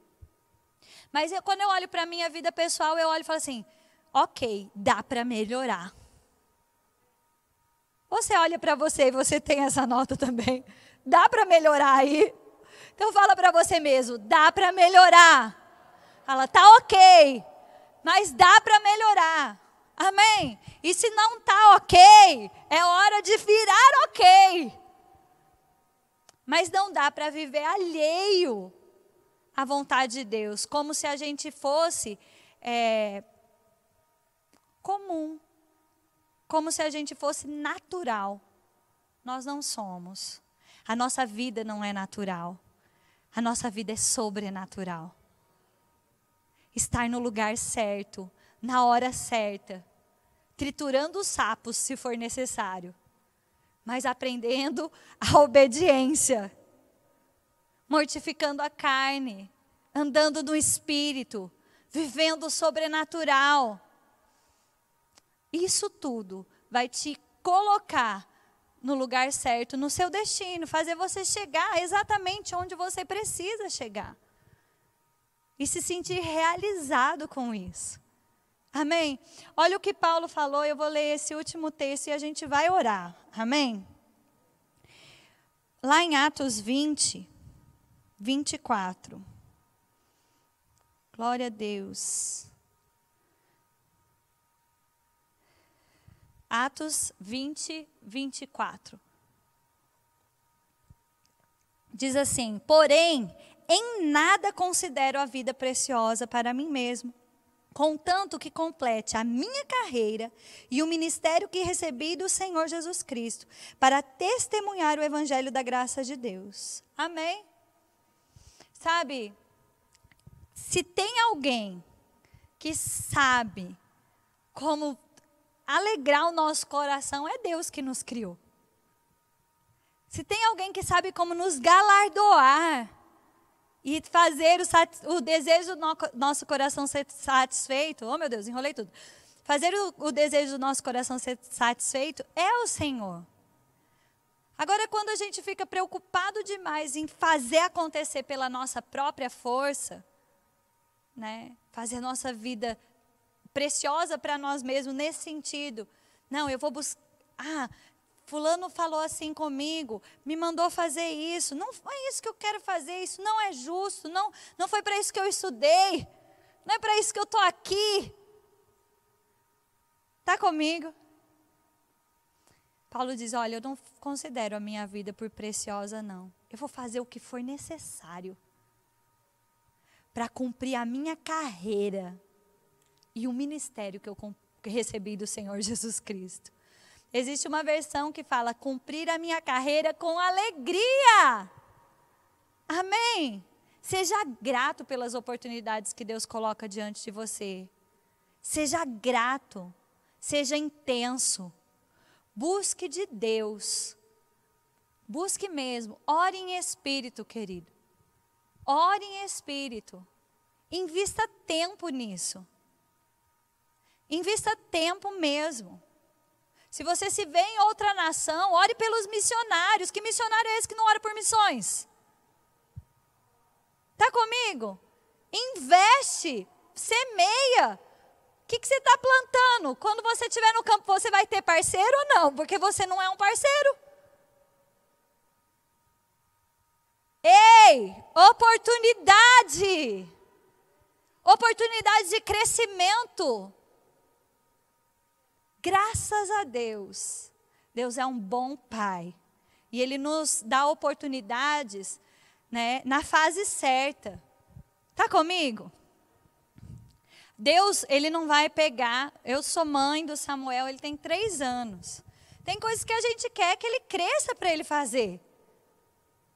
Mas eu, quando eu olho para a minha vida pessoal, eu olho e falo assim: ok, dá para melhorar. Você olha para você e você tem essa nota também. Dá para melhorar aí? Então fala para você mesmo, dá para melhorar. Fala, tá ok, mas dá para melhorar. Amém? E se não está ok, é hora de virar ok. Mas não dá para viver alheio à vontade de Deus, como se a gente fosse é, comum, como se a gente fosse natural. Nós não somos. A nossa vida não é natural. A nossa vida é sobrenatural. Estar no lugar certo, na hora certa, triturando os sapos se for necessário, mas aprendendo a obediência, mortificando a carne, andando no espírito, vivendo o sobrenatural. Isso tudo vai te colocar no lugar certo, no seu destino, fazer você chegar exatamente onde você precisa chegar. E se sentir realizado com isso. Amém? Olha o que Paulo falou, eu vou ler esse último texto e a gente vai orar. Amém? Lá em Atos 20, 24. Glória a Deus. Atos 20, 24. Diz assim: Porém, em nada considero a vida preciosa para mim mesmo, contanto que complete a minha carreira e o ministério que recebi do Senhor Jesus Cristo, para testemunhar o evangelho da graça de Deus. Amém? Sabe, se tem alguém que sabe como alegrar o nosso coração, é Deus que nos criou. Se tem alguém que sabe como nos galardoar e fazer o, o desejo do no, nosso coração ser satisfeito, oh meu Deus, enrolei tudo. Fazer o, o desejo do nosso coração ser satisfeito é o Senhor. Agora, quando a gente fica preocupado demais em fazer acontecer pela nossa própria força, né, fazer a nossa vida preciosa para nós mesmos nesse sentido. Não, eu vou buscar. Ah, Fulano falou assim comigo, me mandou fazer isso. Não foi isso que eu quero fazer, isso não é justo. Não, não foi para isso que eu estudei. Não é para isso que eu estou aqui. Está comigo? Paulo diz: Olha, eu não considero a minha vida por preciosa, não. Eu vou fazer o que for necessário para cumprir a minha carreira e o ministério que eu recebi do Senhor Jesus Cristo. Existe uma versão que fala: cumprir a minha carreira com alegria. Amém. Seja grato pelas oportunidades que Deus coloca diante de você. Seja grato. Seja intenso. Busque de Deus. Busque mesmo. Ore em espírito, querido. Ore em espírito. Invista tempo nisso. Invista tempo mesmo. Se você se vê em outra nação, ore pelos missionários. Que missionário é esse que não ora por missões? Está comigo? Investe, semeia. O que, que você está plantando? Quando você estiver no campo, você vai ter parceiro ou não? Porque você não é um parceiro. Ei, oportunidade. Oportunidade de crescimento. Graças a Deus, Deus é um bom pai. E Ele nos dá oportunidades né, na fase certa. Está comigo? Deus, Ele não vai pegar. Eu sou mãe do Samuel, ele tem três anos. Tem coisas que a gente quer que ele cresça para ele fazer.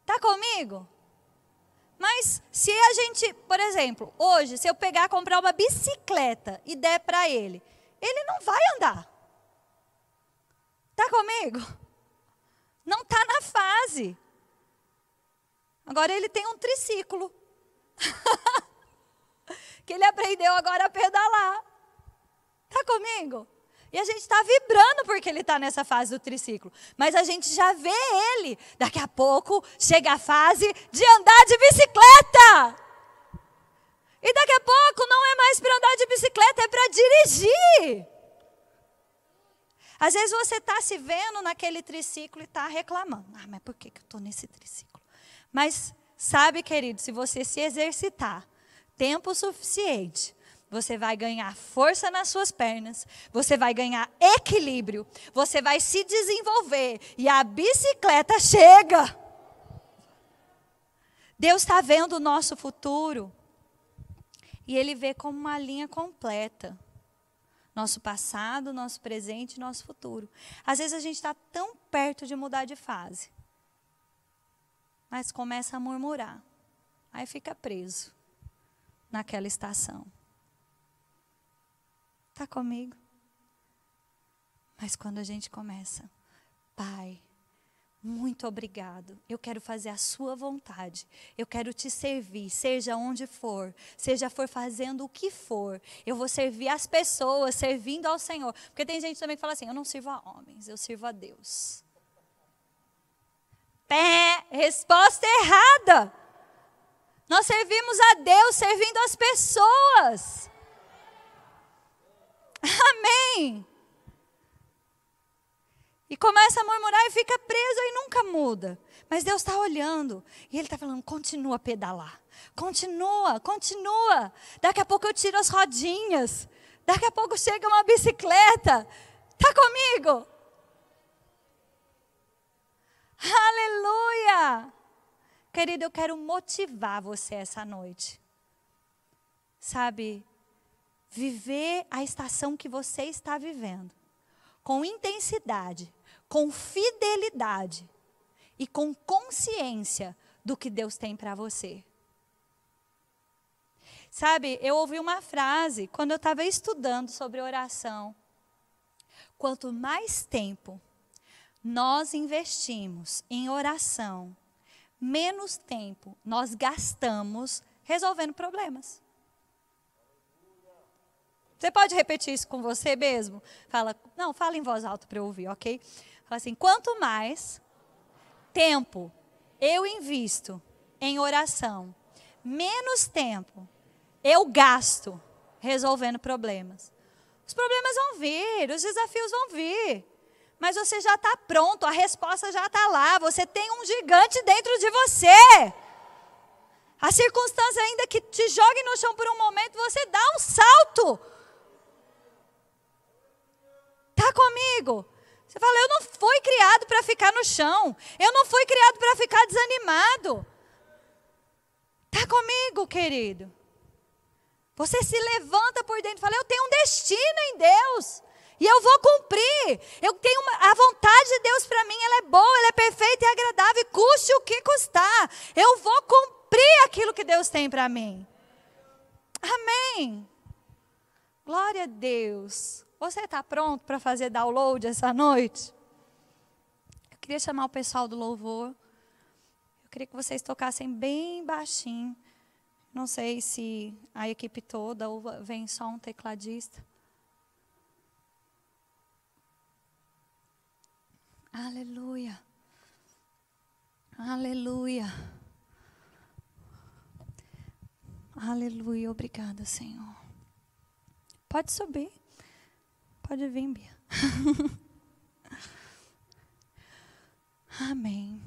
Está comigo? Mas se a gente, por exemplo, hoje, se eu pegar comprar uma bicicleta e der para ele, ele não vai andar. Está comigo? Não está na fase. Agora ele tem um triciclo. *laughs* que ele aprendeu agora a pedalar. Está comigo? E a gente está vibrando porque ele está nessa fase do triciclo. Mas a gente já vê ele. Daqui a pouco chega a fase de andar de bicicleta. E daqui a pouco não é mais para andar de bicicleta, é para dirigir. Às vezes você está se vendo naquele triciclo e está reclamando. Ah, mas por que, que eu estou nesse triciclo? Mas sabe, querido, se você se exercitar tempo suficiente, você vai ganhar força nas suas pernas, você vai ganhar equilíbrio, você vai se desenvolver e a bicicleta chega. Deus está vendo o nosso futuro e Ele vê como uma linha completa. Nosso passado, nosso presente e nosso futuro. Às vezes a gente está tão perto de mudar de fase, mas começa a murmurar, aí fica preso naquela estação. Está comigo? Mas quando a gente começa, Pai, muito obrigado. Eu quero fazer a sua vontade. Eu quero te servir, seja onde for, seja for fazendo o que for. Eu vou servir as pessoas, servindo ao Senhor. Porque tem gente também que fala assim: eu não sirvo a homens, eu sirvo a Deus. Pé, resposta errada. Nós servimos a Deus servindo as pessoas. Amém. E começa a murmurar e fica preso e nunca muda. Mas Deus está olhando e Ele está falando: continua a pedalar. Continua, continua. Daqui a pouco eu tiro as rodinhas. Daqui a pouco chega uma bicicleta. Está comigo? Aleluia! Querido, eu quero motivar você essa noite. Sabe, viver a estação que você está vivendo com intensidade, com fidelidade e com consciência do que Deus tem para você. Sabe, eu ouvi uma frase quando eu estava estudando sobre oração. Quanto mais tempo nós investimos em oração, menos tempo nós gastamos resolvendo problemas. Você pode repetir isso com você mesmo? Fala, não, fala em voz alta para eu ouvir, ok? Fala assim: quanto mais tempo eu invisto em oração, menos tempo eu gasto resolvendo problemas. Os problemas vão vir, os desafios vão vir. Mas você já está pronto, a resposta já está lá. Você tem um gigante dentro de você. A circunstância, ainda que te jogue no chão por um momento, você dá um salto. Está comigo? Você fala, eu não fui criado para ficar no chão. Eu não fui criado para ficar desanimado. Está comigo, querido? Você se levanta por dentro e fala, eu tenho um destino em Deus. E eu vou cumprir. Eu tenho uma, a vontade de Deus para mim, ela é boa, ela é perfeita e agradável, custe o que custar. Eu vou cumprir aquilo que Deus tem para mim. Amém. Glória a Deus. Você está pronto para fazer download essa noite? Eu queria chamar o pessoal do louvor. Eu queria que vocês tocassem bem baixinho. Não sei se a equipe toda ou vem só um tecladista. Aleluia. Aleluia. Aleluia. Obrigada, Senhor. Pode subir. Pode vir, Bia. *laughs* Amém.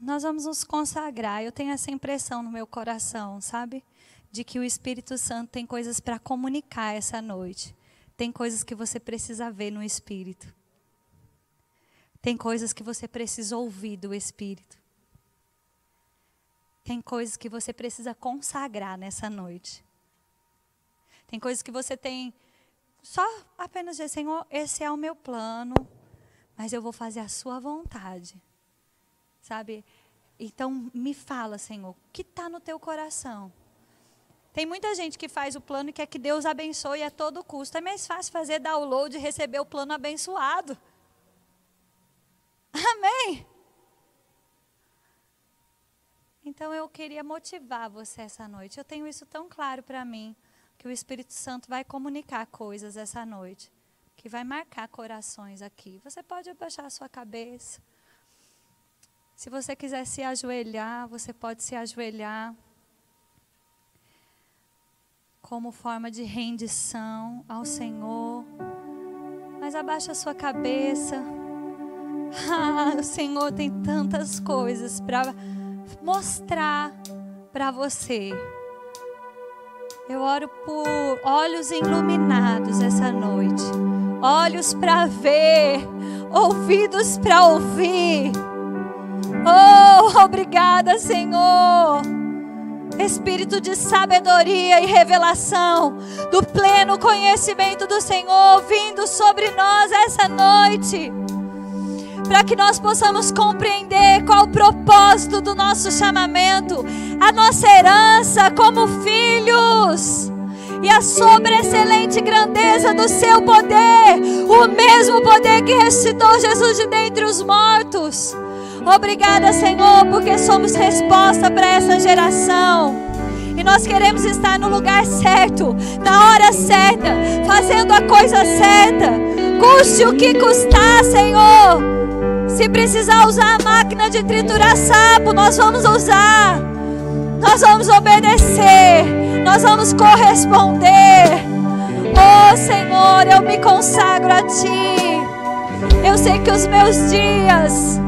Nós vamos nos consagrar. Eu tenho essa impressão no meu coração, sabe? De que o Espírito Santo tem coisas para comunicar essa noite. Tem coisas que você precisa ver no Espírito. Tem coisas que você precisa ouvir do Espírito. Tem coisas que você precisa consagrar nessa noite. Tem coisas que você tem só apenas dizer, Senhor, esse é o meu plano, mas eu vou fazer a sua vontade. Sabe? Então, me fala, Senhor, o que está no teu coração? Tem muita gente que faz o plano e quer que Deus abençoe a todo custo. É mais fácil fazer download e receber o plano abençoado. *laughs* Amém? Então eu queria motivar você essa noite. Eu tenho isso tão claro para mim que o Espírito Santo vai comunicar coisas essa noite, que vai marcar corações aqui. Você pode abaixar a sua cabeça. Se você quiser se ajoelhar, você pode se ajoelhar como forma de rendição ao Senhor. Mas abaixa a sua cabeça. *laughs* Ah, o Senhor tem tantas coisas para mostrar para você. Eu oro por olhos iluminados essa noite, olhos para ver, ouvidos para ouvir. Oh, obrigada, Senhor. Espírito de sabedoria e revelação, do pleno conhecimento do Senhor vindo sobre nós essa noite para que nós possamos compreender qual o propósito do nosso chamamento, a nossa herança como filhos e a sobreexcelente grandeza do seu poder, o mesmo poder que ressuscitou Jesus de dentre os mortos. Obrigada, Senhor, porque somos resposta para essa geração. E nós queremos estar no lugar certo, na hora certa, fazendo a coisa certa, custe o que custar, Senhor. Se precisar usar a máquina de triturar sapo, nós vamos usar. Nós vamos obedecer. Nós vamos corresponder. Oh Senhor, eu me consagro a Ti. Eu sei que os meus dias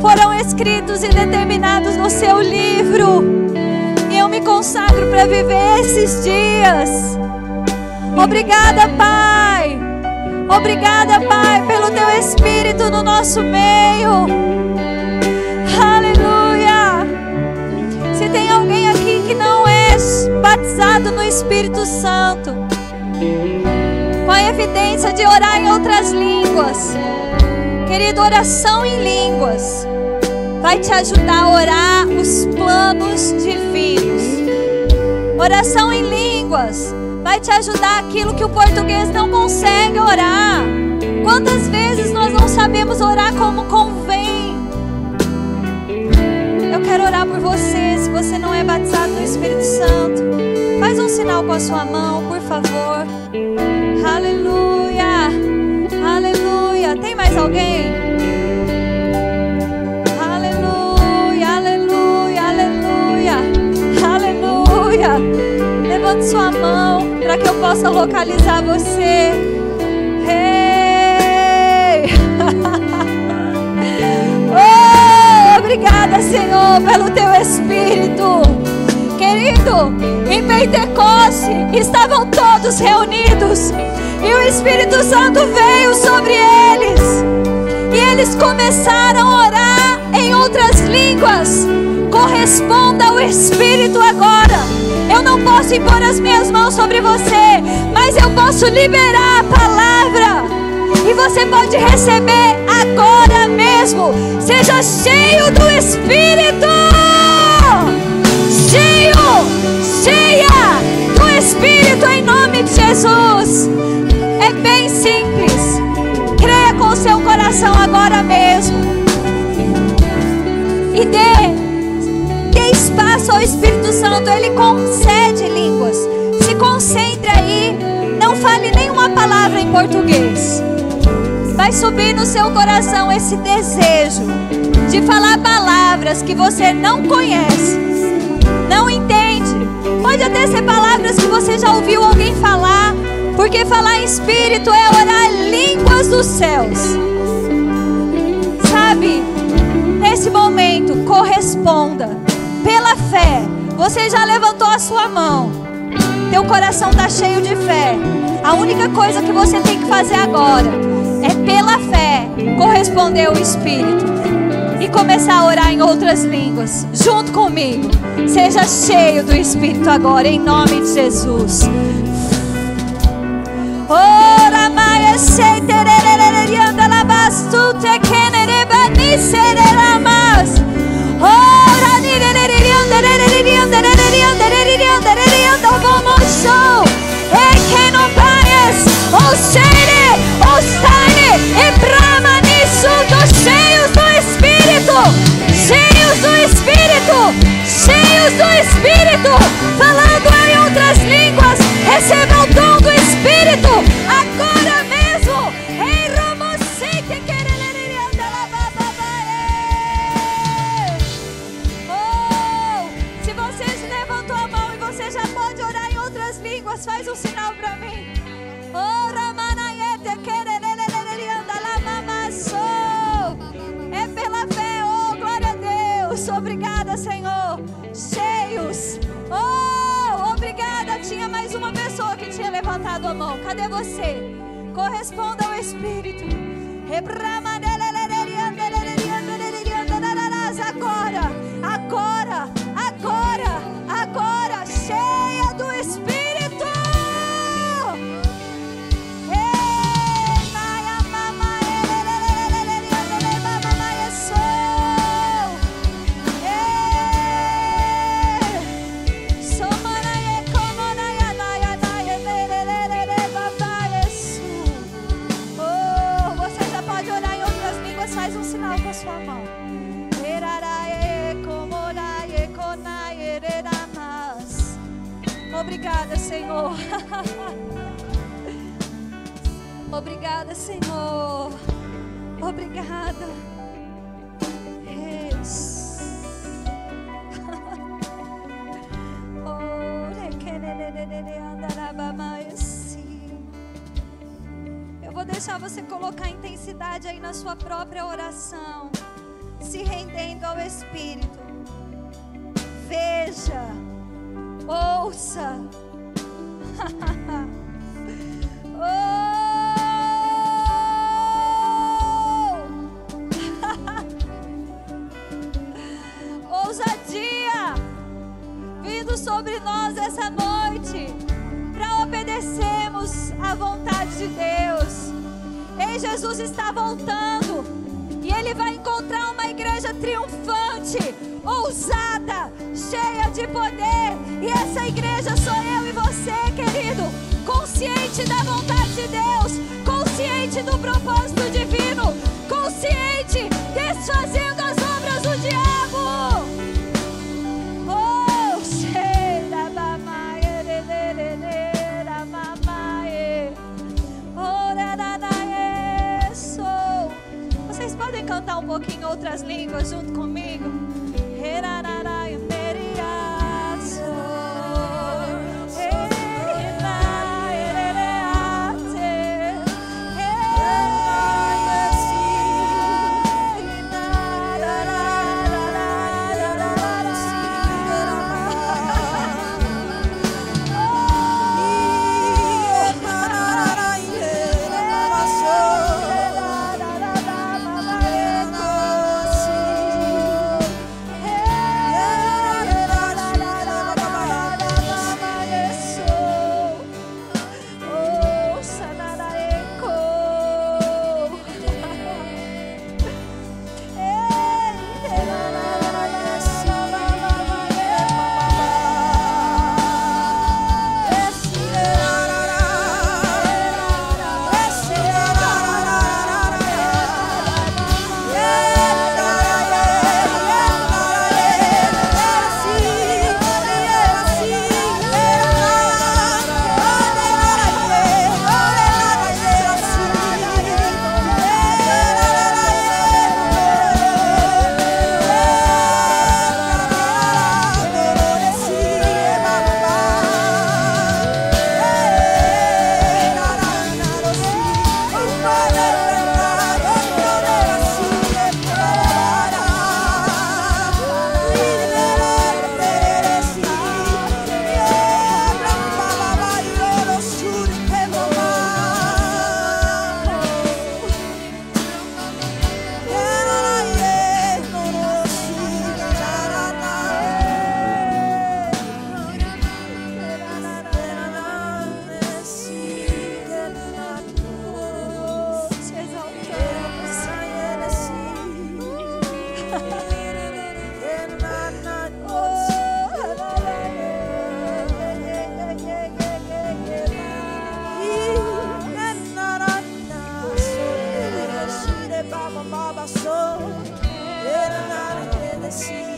foram escritos e determinados no Seu livro. E eu me consagro para viver esses dias. Obrigada, Pai Obrigada, Pai, pelo teu Espírito no nosso meio. Aleluia. Se tem alguém aqui que não é batizado no Espírito Santo, com a evidência de orar em outras línguas, querido, oração em línguas vai te ajudar a orar os planos divinos. Oração em línguas vai te ajudar aquilo que o português não consegue orar. Quantas vezes nós não sabemos orar como convém? Eu quero orar por você. Se você não é batizado no Espírito Santo, faz um sinal com a sua mão, por favor. Aleluia, aleluia. Tem mais alguém? Aleluia, aleluia, aleluia. Levante sua mão para que eu possa localizar você. Hey! *laughs* oh, obrigada, Senhor, pelo teu Espírito. Querido, em Pentecoste estavam todos reunidos e o Espírito Santo veio sobre eles. E eles começaram a orar em outras línguas. Corresponda ao Espírito agora. Eu não posso impor as minhas mãos sobre você, mas eu posso liberar a palavra. E você pode receber agora mesmo. Seja cheio do Espírito. Cheio, cheia do Espírito em nome de Jesus. É bem simples. Creia com o seu coração agora mesmo. E dê espaço ao Espírito Santo, ele concede línguas. Se concentre aí, não fale nenhuma palavra em português. Vai subir no seu coração esse desejo de falar palavras que você não conhece, não entende. Pode até ser palavras que você já ouviu alguém falar, porque falar em espírito é orar línguas dos céus. Sabe? Nesse momento, corresponda pela fé. Você já levantou a sua mão. Teu coração está cheio de fé. A única coisa que você tem que fazer agora é pela fé corresponder ao Espírito e começar a orar em outras línguas, junto comigo. Seja cheio do Espírito agora, em nome de Jesus. Ora. Ora, cheios do Espírito, cheios do Espírito, falando em outras línguas, receba o dom do Espírito, Cadê você? Corresponda ao Espírito. Agora, passou. Ele nada que.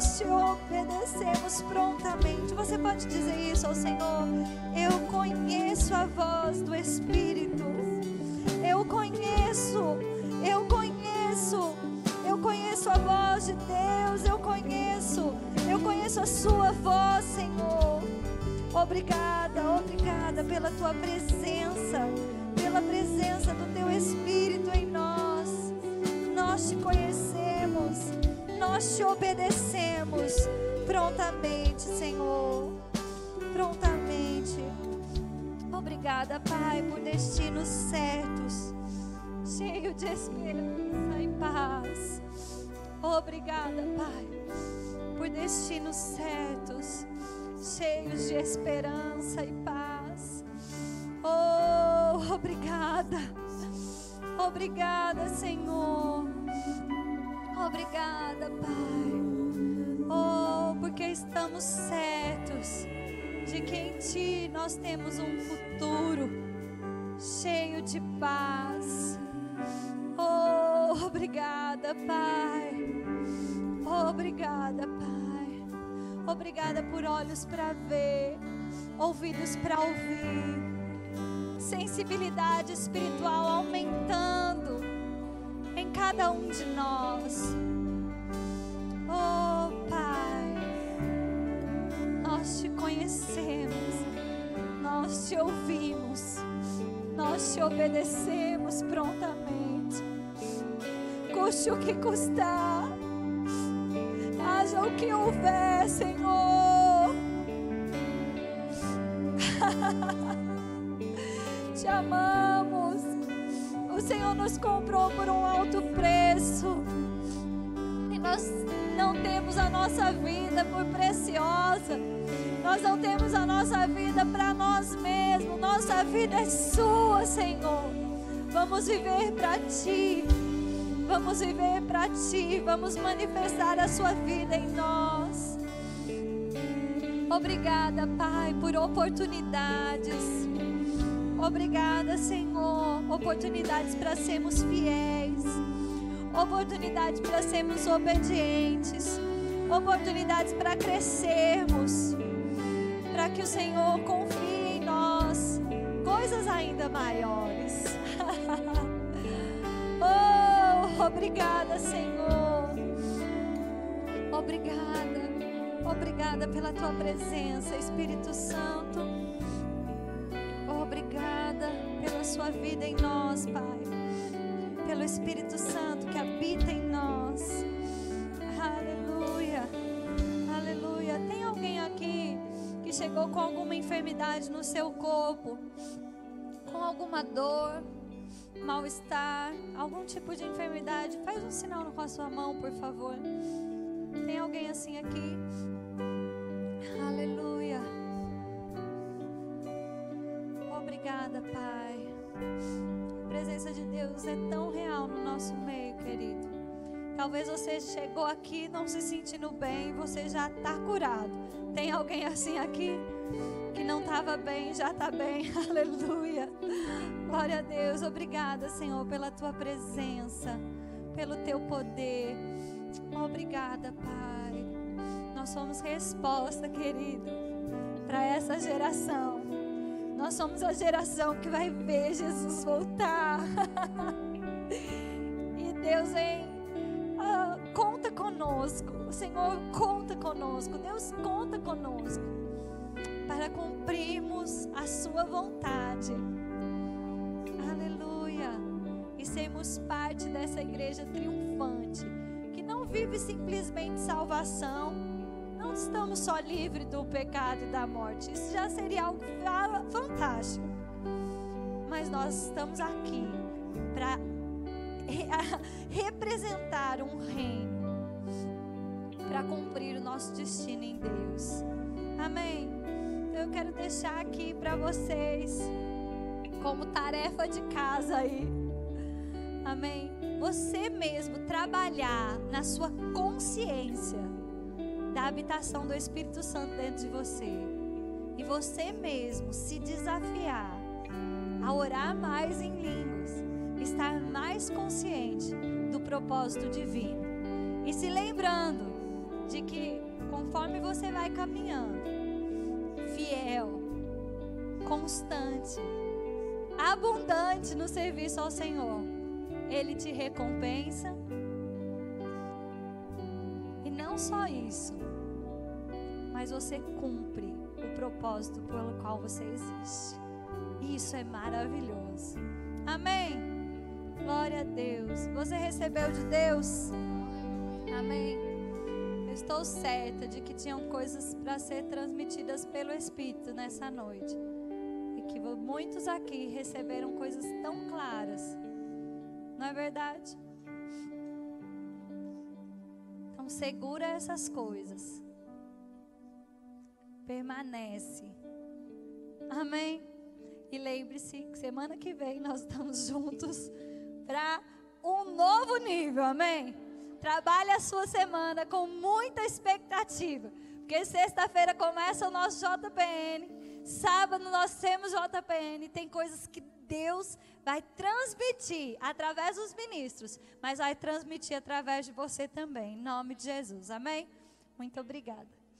Nós te obedecemos prontamente. Você pode dizer isso ao Senhor? Eu conheço a voz do Espírito. Eu conheço, eu conheço, eu conheço a voz de Deus, eu conheço, eu conheço a Sua voz, Senhor. Obrigada, obrigada pela Tua presença, pela presença do Teu Espírito em nós. Nós te conhecemos, nós te obedecemos prontamente, Senhor, prontamente. Obrigada, Pai, por destinos certos, cheio de esperança e paz. Obrigada, Pai, por destinos certos, cheios de esperança e paz. Oh, obrigada. Obrigada, Senhor. Obrigada, Pai. Oh, porque estamos certos de que em Ti nós temos um futuro cheio de paz. Oh, obrigada, Pai. Obrigada, Pai. Obrigada por olhos para ver, ouvidos para ouvir, sensibilidade espiritual aumentando em cada um de nós. Oh, Pai, nós te conhecemos, nós te ouvimos, nós te obedecemos prontamente. Custe o que custar, haja o que houver, Senhor. *laughs* te amamos. O Senhor nos comprou por um alto preço. E nós não temos a nossa vida por preciosa. Nós não temos a nossa vida para nós mesmos. Nossa vida é sua, Senhor. Vamos viver para ti. Vamos viver para ti. Vamos manifestar a sua vida em nós. Obrigada, Pai, por oportunidades. Obrigada, Senhor. Oportunidades para sermos fiéis. Oportunidades para sermos obedientes. Oportunidades para crescermos. Para que o Senhor confie em nós coisas ainda maiores. *laughs* oh, obrigada, Senhor. Obrigada. Obrigada pela tua presença, Espírito Santo. Obrigada pela sua vida em nós, Pai. Pelo Espírito Santo que habita em nós. Aleluia. Aleluia. Tem alguém aqui que chegou com alguma enfermidade no seu corpo? Com alguma dor, mal-estar, algum tipo de enfermidade? Faz um sinal com a sua mão, por favor. Tem alguém assim aqui? Aleluia. Obrigada, Pai. A presença de Deus é tão real no nosso meio, querido. Talvez você chegou aqui não se sentindo bem, você já está curado. Tem alguém assim aqui que não estava bem, já está bem. *laughs* Aleluia. Glória a Deus. Obrigada, Senhor, pela tua presença, pelo teu poder. Obrigada, Pai. Nós somos resposta, querido, para essa geração. Nós somos a geração que vai ver Jesus voltar. *laughs* e Deus vem, ah, conta conosco. O Senhor conta conosco. Deus conta conosco para cumprirmos a Sua vontade. Aleluia. E sermos parte dessa igreja triunfante que não vive simplesmente salvação. Não estamos só livres do pecado e da morte. Isso já seria algo fantástico. Mas nós estamos aqui para *laughs* representar um reino, para cumprir o nosso destino em Deus. Amém. Então eu quero deixar aqui para vocês, como tarefa de casa aí. Amém você mesmo trabalhar na sua consciência da habitação do Espírito Santo dentro de você. E você mesmo se desafiar a orar mais em línguas, estar mais consciente do propósito divino. E se lembrando de que conforme você vai caminhando, fiel, constante, abundante no serviço ao Senhor, Ele te recompensa. Só isso, mas você cumpre o propósito pelo qual você existe. Isso é maravilhoso. Amém. Glória a Deus. Você recebeu de Deus? Amém. Eu estou certa de que tinham coisas para ser transmitidas pelo Espírito nessa noite. E que muitos aqui receberam coisas tão claras. Não é verdade? Segura essas coisas. Permanece. Amém. E lembre-se que semana que vem nós estamos *laughs* juntos para um novo nível, amém? Trabalhe a sua semana com muita expectativa, porque sexta-feira começa o nosso JPN, sábado nós temos JPN, tem coisas que Deus vai transmitir através dos ministros, mas vai transmitir através de você também, em nome de Jesus, amém? Muito obrigada.